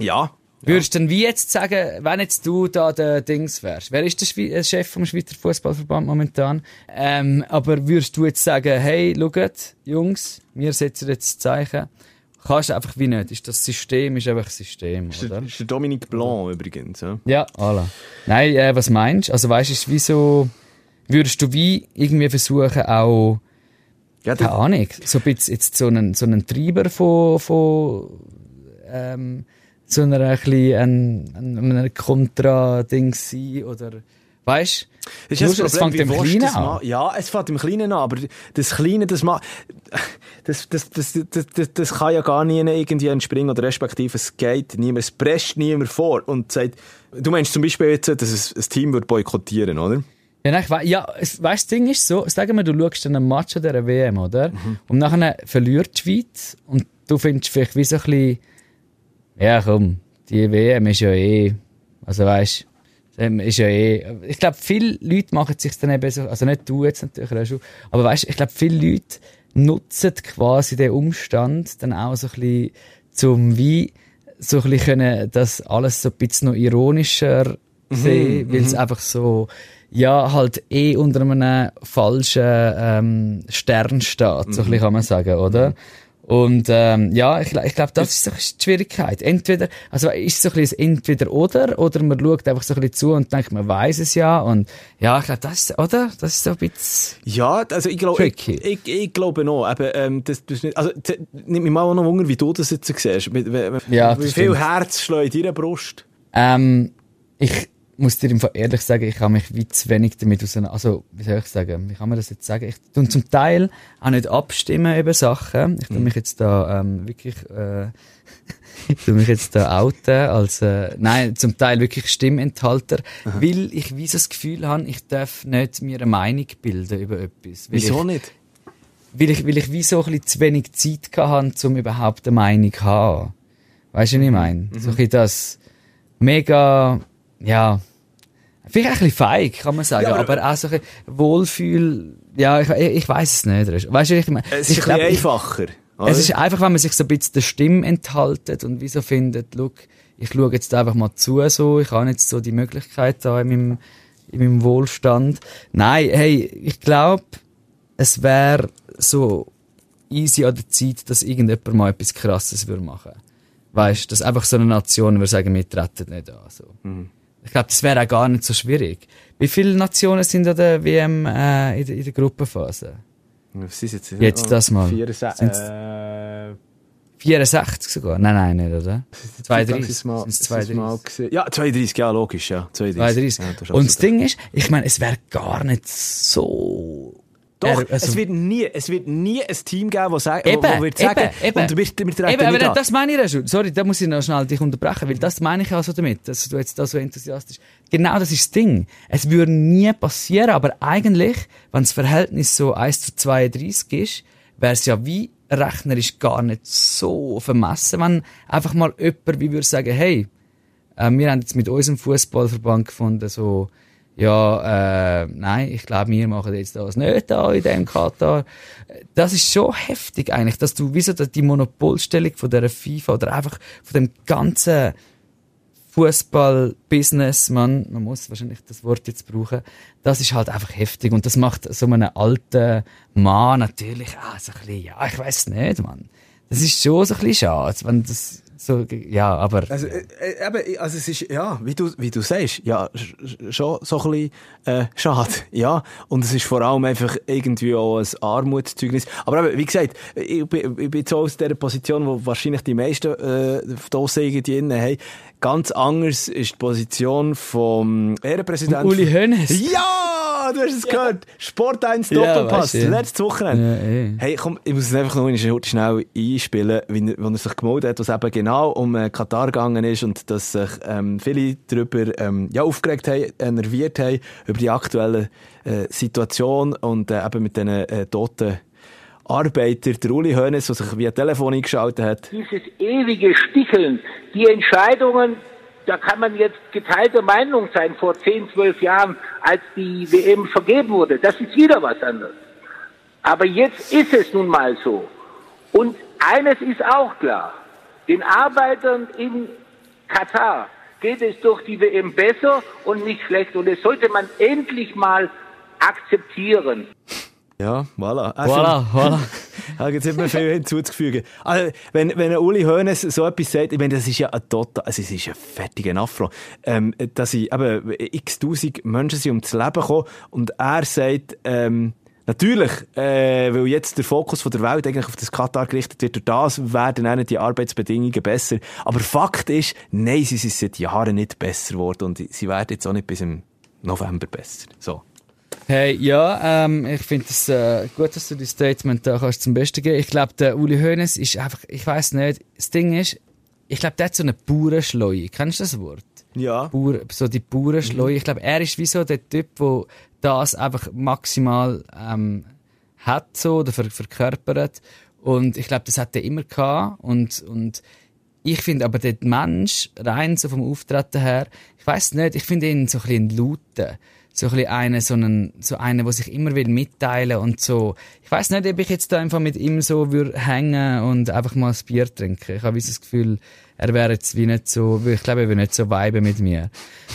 Ja. Würdest du denn wie jetzt sagen, wenn jetzt du da der Dings wärst? Wer ist der Schwe äh, Chef vom Schweizer Fußballverband momentan? Ähm, aber würdest du jetzt sagen, hey, schaut, Jungs, wir setzen jetzt das Zeichen. Kannst du einfach wie nicht. Ist das System, ist einfach ein System, Ist der, oder? ist der Dominique Blanc übrigens. Ja. Ja, voilà. Nein, äh, was meinst du? Also weißt du, ist wie so, würdest du wie irgendwie versuchen auch, Ja, keine der, Ahnung, so ein bisschen jetzt so einen, so einen Treiber von, von ähm, so einer ein bisschen, ein, ein, ein Kontra-Ding sein oder, weißt ist das es fängt im Kleinen an. Ja, es fängt im Kleinen an, aber das Kleine, das das, das, das, das, das, das kann ja gar nie irgendwie entspringen, oder respektive es geht niemand, es presst niemand vor und sagt, du meinst zum Beispiel jetzt, dass es ein Team wird boykottieren, oder? Ja, nein, ich wei- ja, es, weißt, das Ding ist so, sagen wir, du schaust einen Match an dieser WM, oder? Und nachher verliert die Schweiz und du findest vielleicht wie so ein bisschen, ja komm, die WM ist ja eh, also weißt, ist ja eh, ich glaube, viele Leute machen sich dann eben so, also nicht du jetzt natürlich, auch schon, aber weißt, ich glaube, viele Leute nutzen quasi den Umstand dann auch so ein bisschen zum wie, so ein bisschen können das alles so ein bisschen noch ironischer sehen, weil es einfach so, ja, halt eh unter einem falschen ähm, Stern steht, so ein bisschen kann man sagen, oder? Und ähm, ja, ich, ich glaube, das ist so die Schwierigkeit. Entweder, also ist es so ein bisschen entweder oder, oder man schaut einfach so ein bisschen zu und denkt, man weiß es ja. Und ja, ich glaube, das ist, oder? Das ist so ein bisschen. Ja, also ich glaube, ich, ich, ich glaube noch, eben, ähm, das, das nicht, also, nimmt mich mal auch noch Wunder, wie du das jetzt siehst. Mit, mit, Ja, wie das viel stimmt. Herz schlägt in deiner Brust? Ähm, ich muss dir im Fall ehrlich sagen, ich habe mich wie zu wenig damit auseinander, also, wie soll ich sagen, wie kann man das jetzt sagen? Ich tue zum Teil auch nicht abstimmen über Sachen. Ich tue mich jetzt da, ähm, wirklich, äh, [laughs] ich tue mich jetzt da outen als, äh, nein, zum Teil wirklich Stimmenthalter, weil ich wie so das Gefühl habe, ich darf nicht mir eine Meinung bilden über etwas. Wieso ich, nicht? weil ich, weil ich wie so ein bisschen zu wenig Zeit habe, um überhaupt eine Meinung zu haben. Weißt du, was ich meine? So ein bisschen das mega, ja, vielleicht ein bisschen feig, kann man sagen, Ja, aber, aber- auch so ein bisschen Wohlfühl, ja, ich, ich, ich weiß es nicht. Weißt du, ich meine? Es ich ist ein glaub, bisschen ich- einfacher. oder? es ist einfach, wenn man sich so ein bisschen der Stimme enthaltet und wieso findet, look, ich schaue jetzt einfach mal zu, so, ich habe jetzt so die Möglichkeit da in meinem, in meinem Wohlstand. Nein, hey, ich glaube, es wäre so easy an der Zeit, dass irgendjemand mal etwas Krasses würde machen. Weißt, dass einfach so eine Nation würde sagen, wir treten nicht an, so. Ich glaube, das wäre auch gar nicht so schwierig. Wie viele Nationen sind an der WM äh, in, der, in der Gruppenphase? Was ist jetzt? Jetzt das mal. 64, Sind's- äh, 64 sogar? Nein, nein, nicht, oder? Das 32. ist mal, Sind's das ist 32? mal gesehen. Ja, 32, ja, logisch, ja. 32. 32. Ja, Und das Ding ist, ich meine, es wäre gar nicht so. Doch, Er- also- es, wird nie, es wird nie ein Team geben, das sagt, Eben, wo, wo wird sagen, eben, und wir, wir treten Eben, aber das meine ich ja schon. Sorry, da muss ich noch schnell dich unterbrechen, weil das meine ich auch so damit, dass du jetzt da so enthusiastisch. Genau das ist das Ding. Es würde nie passieren, aber eigentlich, wenn das Verhältnis so 1 zu 32 ist, wäre es ja wie rechnerisch gar nicht so vermessen, wenn einfach mal jemand wie würde sagen, hey, äh, wir haben jetzt mit unserem Fußballverband gefunden, so, ja, äh, nein, ich glaube, wir machen jetzt das nicht da in dem Katar. Das ist schon heftig eigentlich, dass du, wieso die Monopolstellung von der FIFA oder einfach von dem ganzen Fußball-Business, man, man muss wahrscheinlich das Wort jetzt brauchen, das ist halt einfach heftig und das macht so einen alten Mann natürlich auch so ein bisschen, ja, ich weiß nicht, man. Das ist schon so ein bisschen schade, wenn das so, ja, aber. Also, äh, äh, eben, also es ist, ja, wie du, wie du sagst, ja, sch- sch- schon so ein bisschen, äh, schade, [laughs] ja. Und es ist vor allem einfach irgendwie auch ein Armutszeugnis. Aber eben, wie gesagt, ich bin, ich bin auch aus der Position, wo wahrscheinlich die meisten, äh, Dosen irgendwie innen haben. Ganz anders ist die Position vom Ehrenpräsidenten. Uli Hoeneß. Ja, du hast es gehört. Sport 1 Ja, Doppelpass, weißt du. letztes Wochenende. Ja. Hey, komm, ich muss es einfach noch schnell einspielen, wie er, er sich gemeldet hat, was eben genau um äh, Katar gegangen ist und dass sich ähm, viele darüber ähm, ja, aufgeregt haben, enerviert haben über die aktuelle äh, Situation und äh, eben mit diesen äh, Toten Arbeiter, der Uli Hoeneß, der sich via Telefon eingeschaltet hat. Dieses ewige Sticheln, die Entscheidungen, da kann man jetzt geteilter Meinung sein vor 10, 12 Jahren, als die WM vergeben wurde. Das ist wieder was anderes. Aber jetzt ist es nun mal so. Und eines ist auch klar. Den Arbeitern in Katar geht es durch die WM besser und nicht schlecht. Und das sollte man endlich mal akzeptieren. Ja, voilà. Voilà, voilà. Da gibt es nicht mehr viel hinzuzufügen. Also, wenn, wenn Uli Hoeneß so etwas sagt, ich meine, das ist ja ein total, also es ist ein fertiger Afro, ähm, dass ich, eben, x tausend Menschen sind ums Leben gekommen und er sagt, ähm, Natürlich, äh, weil jetzt der Fokus von der Welt eigentlich auf das Katar gerichtet wird, durch das werden dann die Arbeitsbedingungen besser. Aber Fakt ist, nein, sie sind seit Jahren nicht besser geworden und sie werden jetzt auch nicht bis im November besser. So. Hey, ja, ähm, ich finde es äh, gut, dass du das Statement da kannst zum Besten geben. Ich glaube, der Uli Hoeneß ist einfach, ich weiß nicht, das Ding ist, ich glaube, der hat so eine Bauernschleue. Kennst du das Wort? Ja. Bauer, so die Bauernschleue. Ich glaube, er ist wie so der Typ, der das einfach maximal ähm, hat so oder ver verkörpert. Und ich glaube, das hat er immer gehabt. Und, und ich finde aber der Mensch, rein so vom Auftreten her, ich weiß nicht, ich finde ihn so ein bisschen lauten so ein einen, so einen, so einen, der sich immer will mitteilen und so. Ich weiß nicht, ob ich jetzt da einfach mit ihm so würde hängen und einfach mal ein Bier trinken. Ich habe das Gefühl, er wäre jetzt wie nicht so, ich glaube, er würde nicht so vibe mit mir.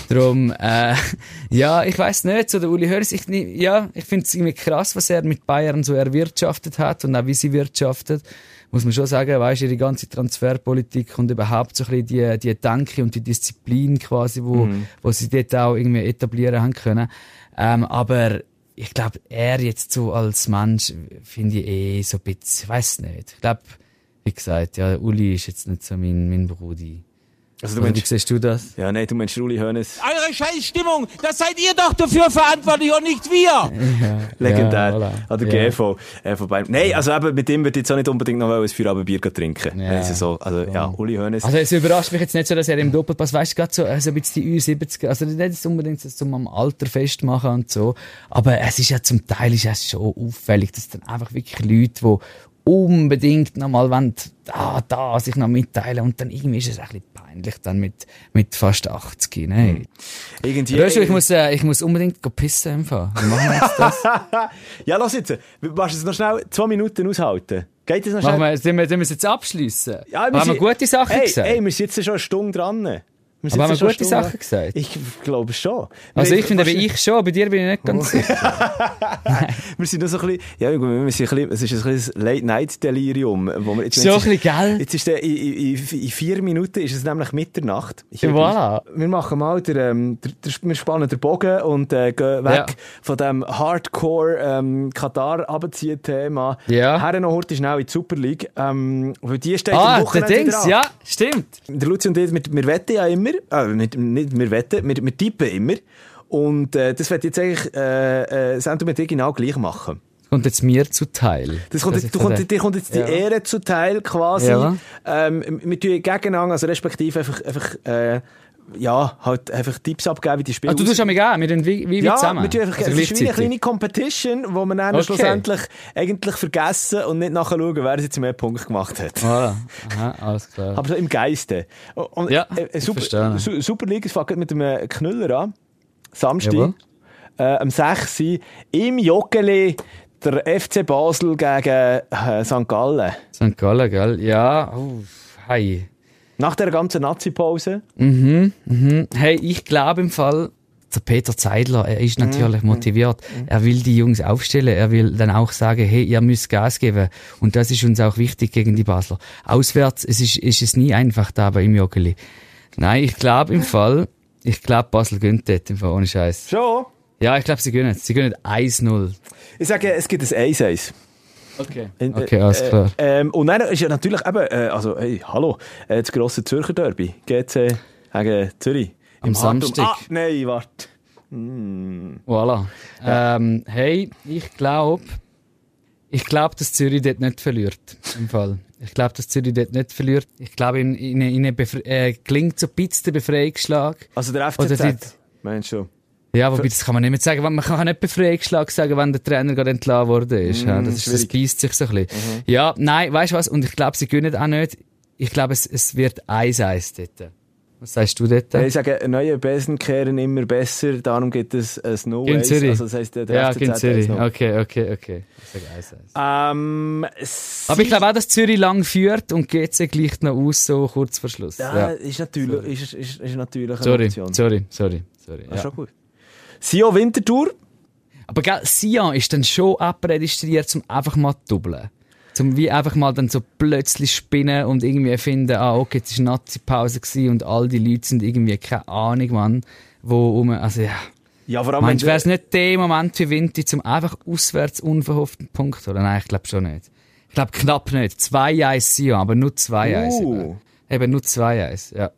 Darum, äh, [laughs] ja, ich weiß nicht, so der Uli Hörs, ich, ja, ich finde es irgendwie krass, was er mit Bayern so erwirtschaftet hat und auch wie sie wirtschaftet muss man schon sagen, weißt du, die ganze Transferpolitik und überhaupt so ein bisschen die, die Denke und die Disziplin quasi, wo, mhm. wo sie dort auch irgendwie etablieren haben können. Ähm, aber ich glaube, er jetzt so als Mensch finde ich eh so ein bisschen, ich weiß nicht. Ich glaube, wie gesagt, ja, Uli ist jetzt nicht so mein, mein Brudi. Also du meinst, wie siehst du das? Ja, nein, du meinst Uli Hoeneß. Eure Scheißstimmung, das seid ihr doch dafür verantwortlich und nicht wir. [laughs] Ja, Legendär. Ja, voilà. Oder ja. GV äh, von Bayern. Nein, also eben, mit dem würde ich jetzt auch nicht unbedingt noch ein Feierabendbier trinken. Ja. Also, so, also ja, Uli Hoeneß. Also es überrascht mich jetzt nicht so, dass er im Doppelpass, weißt du, gerade so, also ein bisschen die Ü70, also nicht unbedingt zum am Alter festmachen und so, aber es ist ja zum Teil ist es schon auffällig, dass dann einfach wirklich Leute, die unbedingt nochmal wollen, da, da sich noch mitteilen und dann irgendwie ist es ein bisschen peinlich dann mit, mit fast 80, ne? Hm. Irgendwie. Röschel, ich muss, äh, ich muss unbedingt pissen empfangen. Wie machen wir jetzt das? [laughs] ja, lass jetzt. Willst du es noch schnell zwei Minuten aushalten? Geht das noch schnell? Machen wir, wir, wir es jetzt abschliessen? Ja, wir haben wir gute Sachen ey, gesagt? Ey, wir sind jetzt schon eine Stunde dran. Wir aber haben wir gute Sachen gesagt? Ich glaube schon. Also ich finde, ich schon, bei dir bin ich nicht ganz oh. sicher. [laughs] wir sind noch so ein bisschen, ja, wir sind ein bisschen, es ist ein bisschen Late-Night-Delirium. Wo wir, jetzt, so ein bisschen, gell? Jetzt ist der, in, in, in, vier Minuten ist es nämlich Mitternacht. Ich, voilà. Wir machen mal, der, ähm, der, der, wir spannen den Bogen und äh, gehen weg ja. von dem Hardcore ähm, Katar-Abziehen-Thema. Ja. Her noch heute schnell in die Super League. Ähm, weil die steht ah, der Dings, ja, stimmt. Der Luzi und ich, wir, wir wetten ja immer, immer, äh, nicht, nicht, wir wetten, wir, wir tippen immer. Und äh, das wird jetzt eigentlich äh, äh, Sendung mit dir genau gleich machen. kommt jetzt mir zuteil. Das kommt, jetzt, du kommt, dir kommt jetzt die ja. Ehre zuteil quasi. Ja. Ähm, wir tun gegeneinander, also respektive einfach, einfach äh, ja, halt einfach Tipps abgeben, wie die Spiele ah, du tust schon mal wir tun wie, wie ja, zusammen. Wir einfach, also es ist wie eine kleine Competition, wo wir dann okay. schlussendlich eigentlich vergessen und nicht nachher schauen, wer jetzt mehr Punkte gemacht hat. Voilà. Aha, alles klar. Aber so im Geiste. Und, ja, äh, super, su super Liga, es fängt mit einem Knüller an. Samstag. Äh, am 6. im Joggeli der FC Basel gegen äh, St. Gallen. St. Gallen, gell? Ja, oh, hey. Nach der ganzen Nazi-Pause? Mhm, mhm. Hey, ich glaube im Fall, der Peter Zeidler, er ist natürlich mhm. motiviert. Mhm. Er will die Jungs aufstellen. Er will dann auch sagen, hey, ihr müsst Gas geben. Und das ist uns auch wichtig gegen die Basler. Auswärts es ist, ist es nie einfach da bei im Joggeli. Nein, ich glaube im Fall, ich glaube Basel gönnt dort im Fall, ohne Scheiß. Schon? Ja, ich glaube, sie gönnen. Sie gönnen 1-0. Ich sage, es gibt ein 1-1. Okay. Okay, alles klar. Äh, ähm, und dann ist ja natürlich eben, äh, also, hey, hallo, äh, das grosse Zürcher Derby, GC gegen Zürich. Am Samstag. Ah, nein, warte. Mm. Voilà. Ja. Ähm, hey, ich glaube, ich glaube, dass Zürich dort nicht verliert. Im Fall. Ich glaube, dass Zürich dort nicht verliert. Ich glaube, ihnen, ihnen, ihnen äh, klingt so ein bisschen der Befreiungsschlag. Also der FCZ, die, meinst du? Ja, wobei, das kann man nicht mehr sagen. Man kann nicht Befreiungsschlag sagen, wenn der Trainer gerade entlassen worden ist. ja, das, ist das beißt sich so ein bisschen. Ja, nein, weißt du was? Und ich glaube, sie gönnen auch nicht. Ich glaube, es, es wird 1-1 dort. Was sagst du dort? Ich sage, neue Besen kehren immer besser, darum gibt es ein No Gegen. Zürich. Also das heisst, der ja, gegen Zürich. 1-0. Okay, okay, okay. Ich sage 1-1. Ähm, Aber ich glaube auch, dass Zürich lang führt und GC gleicht noch aus, so kurz vor Schluss. ja, Ja. ist natürlich, ist, ist, ist natürlich eine Sorry, Option. sorry, sorry, sorry. Ist Ja. schon gut. Sio Wintertour. Aber gell, Sion ist dann schon abregistriert, zum einfach mal zu doublen. Zum wie einfach mal dann so plötzlich spinnen und irgendwie finden, ah, okay, jetzt war Nazi-Pause und all die Leute sind irgendwie, keine Ahnung, Mann, wo um, also ja. Ja, vor allem, Meinst du, wäre es nicht der Moment für Vinti, zum einfach auswärts unverhofften Punkt oder? Nein, ich glaube schon nicht. Ich glaube knapp nicht. 2-1 Sion, aber nur 2-1. Uh. eben. Eben nur 2-1, ja.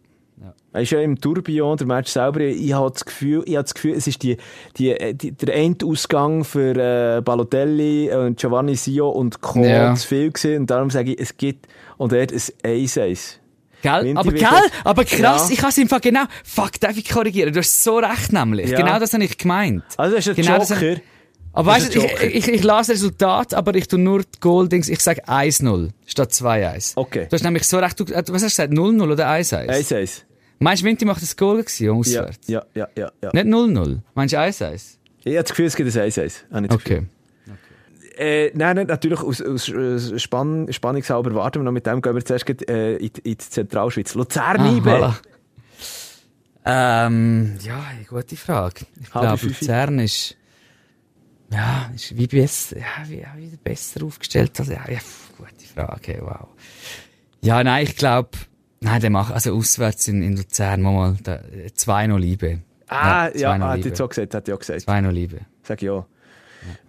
Er ist ja im Tourbillon, der Match selber. Ich habe das Gefühl, ich habe das Gefühl, es ist die, die, äh, die, der Endausgang für äh, Balotelli und Giovanni Sio und Co. Ja. zu viel gewesen. Und darum sage ich, es gibt, und er hat ein 1-1. Gell? Aber gell? Aber krass, Ja. ich habe es Fall genau. Fuck, darf ich korrigieren? Du hast so recht nämlich. Ja. Genau das habe ich gemeint. Also, das ist ein Genau das- Joker. Aber Das weißt ist du, ich, ich, ich las das Resultat, aber ich tu nur die Goal-Dings, ich sage 1-0 statt 2-1. Okay. Du hast nämlich so recht, du, äh, was hast du gesagt, 0-0 oder 1-1? 1-1. Meinst du, Vinti macht das Goal gewesen, auswärts? ja, ja, ja, ja. Nicht 0-0? Meinst du 1-1? Ich habe das Gefühl, es gibt ein 1-1. Habe ich das Okay. Äh, nein, nein, natürlich aus, aus Spann Spannungshalber warten wir noch mit dem, gehen wir zuerst gleich, äh, in, die- in die Zentralschweiz. Luzern, Ah, Ibe. Ähm, ja, gute Frage. Ich glaube. Luzern ist, ja, ist wie besser, ja, wie, wie besser aufgestellt. Also, ja, ja, gute Frage, wow. Ja, nein, ich glaube, nein, der macht, also auswärts in, in Luzern, mal, mal, da, 2-0 Liebe. Ah, ja, 2-0 hat Liebe. jetzt auch gesagt, hat ja auch gesagt. 2-0 Liebe. Sag ich ja.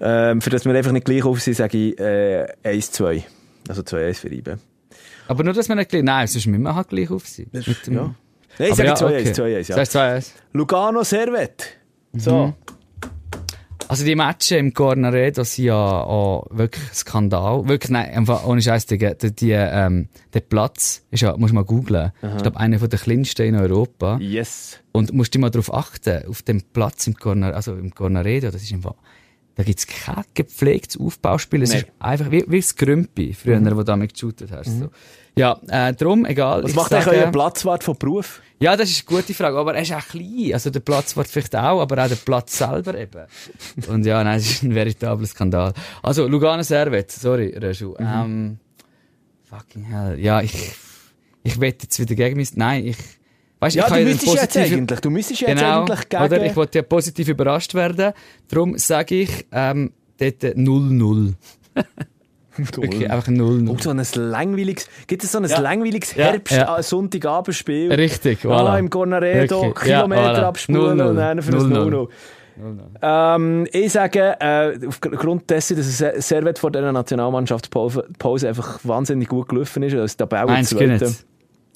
Ähm, für das wir einfach nicht gleich auf sind, sage ich äh, 1-2. Also 2-1 für Ibe. Aber nur, dass wir nicht gleich, nein, sonst müssen wir halt gleich auf sein. Mit dem- Ja. Nein, ich sage ja, 2-1, okay. 2-1, ja. Sagst du 2-1? Lugano, Servet. So. Mhm. Also die Matches im Cornaredo sind ja auch wirklich Skandal. Wirklich, nein, einfach ohne Scheiß, die, die, die, ähm, der Platz ist ja, musst du mal googlen. Ich glaube, einer der kleinsten in Europa. Yes. Und musst du mal darauf achten, auf dem Platz im Corner, also im Cornaredo, das ist einfach, da gibt's kein gepflegtes Aufbauspiel. Es Nee. ist einfach wie, wie das Grümpi, früher, wo du damit geshootet hast. So. Ja, äh, drum, egal. Was macht eigentlich euer Platzwart von Beruf? ja, das ist eine gute Frage. Aber er ist auch klein. Also der Platz wird vielleicht auch, aber auch der Platz selber eben. Und ja, nein, es ist ein veritabler Skandal. Also, Lugano Servet, sorry, Reju. Mhm. Ähm, fucking hell. Ja, ich, ich wette jetzt wieder gegen mich. Nein, ich, weißt, Ja, ich kann du ja müsstest jetzt positive- eigentlich, du müsstest jetzt Genau, eigentlich gegen... oder? Ich wollte ja positiv überrascht werden. Darum sage ich, ähm, dort 0-0. [laughs] [laughs] Wirklich, einfach 0-0. Und so ein langweiliges, gibt es so ein Ja. langweiliges Ja, Herbst, ja. äh? Richtig, Ah, voilà. im Cornaredo, ja, Kilometer voilà. abspulen 0-0. und dann für das 0-0. 0-0. Ähm, ich sage, äh, aufgrund dessen, dass es Servet vor dieser Nationalmannschaftspause Pause einfach wahnsinnig gut gelaufen ist, als Tabelle Zweite, nicht?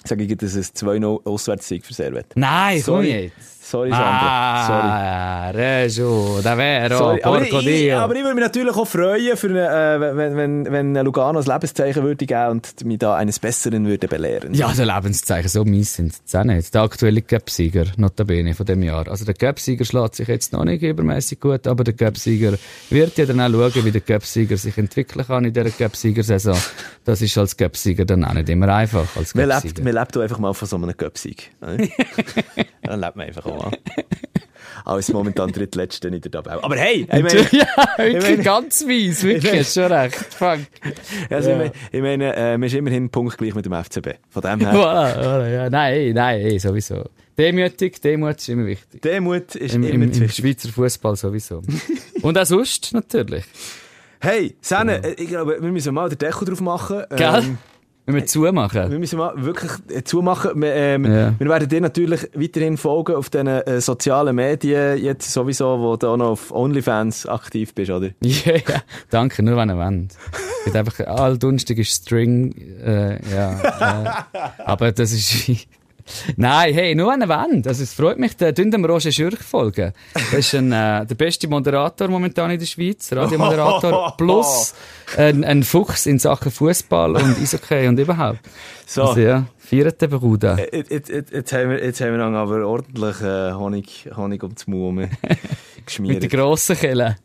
sage ich, dass es 2-0 Auswärtssieg für Servet. Nein, komm Sorry. jetzt. Sorry, Sandra. Sorry. Ah, Rejo, da wäre Sorry. Aber, ich, Dio. aber ich würde mich natürlich auch freuen, für eine, äh, wenn, wenn, wenn Lugano ein Lebenszeichen würde geben und mich da eines Besseren würde belehren. Ja, der Lebenszeichen, so mies sind sie auch nicht. Der aktuelle Cup-Sieger, notabene, von dem Jahr. Also der Cup-Sieger schlägt sich jetzt noch nicht übermäßig gut, aber der Cup-Sieger wird ja dann auch schauen, wie der Cup-Sieger sich entwickeln kann in dieser Cup-Sieger-Saison. Das ist als Cup-Sieger dann auch nicht immer einfach, als Man lebt, man lebt einfach mal von so einem Göpsieg. [laughs] Dann lebt man einfach auch mal. [laughs] Als momentan drittletzte in der Tabelle. Aber hey, ich meine, [laughs] ja, wirklich meine- ganz mies, wirklich, hast schon recht. Fuck. also Ja. ich meine, ich meine äh, man ist immerhin punktgleich mit dem FCB. Von dem her, Voilà, voilà, ja. Nein, nein, ey, sowieso. Demütig, Demut ist immer wichtig. Demut ist Im, immer im, im. Schweizer Fußball sowieso. Und auch sonst natürlich. Hey, Senne, äh, ich glaube, wir müssen mal den Deckel drauf machen. Gell? Ähm, Wenn wir zumachen. wir müssen mal wirklich äh, zumachen. Wir, ähm, Ja. wir werden dir natürlich weiterhin folgen auf den äh, sozialen Medien, jetzt sowieso, wo du auch noch auf OnlyFans aktiv bist, oder? [laughs] Ja, ja. Danke, nur wenn ihr wollt. Geht einfach, all Donnerstag ist String, äh, ja, äh, [laughs] aber das ist, Nein, hey, nur der Wand. Also, es freut mich, der dem Roger Schürch folgen. Das ist ein, äh, der beste Moderator momentan in der Schweiz. Radiomoderator [laughs] plus ein, ein Fuchs in Sachen Fußball und Eishockey und überhaupt. [laughs] So. Also, ja, feiert den Bruder. Jetzt, jetzt, jetzt, jetzt haben wir, jetzt haben wir dann aber ordentlich äh, Honig, Honig um Mund herum [laughs] geschmiert. Mit der grossen Kelle.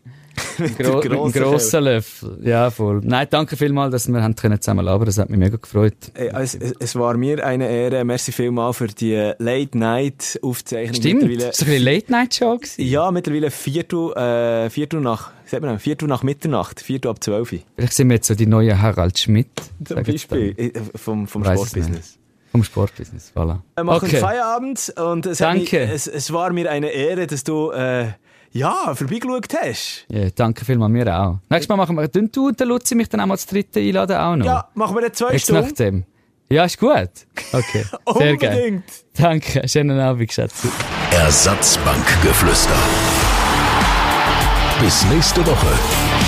Gro dem grossen Löffel. Ja, voll. Nein, danke vielmals, dass wir haben können zusammen labern. Das hat mich mega gefreut. Ey, es, es, war mir eine Ehre. Merci vielmal für die Late-Night-Aufzeichnung. Stimmt. Mittlerweile- Das war ein bisschen Late-Night-Show. Ja, mittlerweile Viertel, äh, Viertel nach, sagt man, Viertel nach Mitternacht, Viertel ab 12 Uhr. Vielleicht sind wir jetzt so die neue Harald Schmidt. Zum Beispiel. Äh, Vom, vom es Sportbusiness. Vom Sportbusiness, voilà. Wir machen Okay. Feierabend und es, hat mich, Danke. es, es war mir eine Ehre, dass du, äh, ja, vorbeigeschaut hast. Ja, danke vielmals, mir auch. Nächstes Mal machen wir, dünn du und der Luzi mich dann auch mal das dritte einladen auch noch. Ja, machen wir dann zwei Jetzt Stunden. nach dem. Ja, ist gut. Okay. [laughs] Sehr. Unbedingt. Danke. Schönen Abend, Schatzi. Ersatzbankgeflüster. Bis nächste Woche.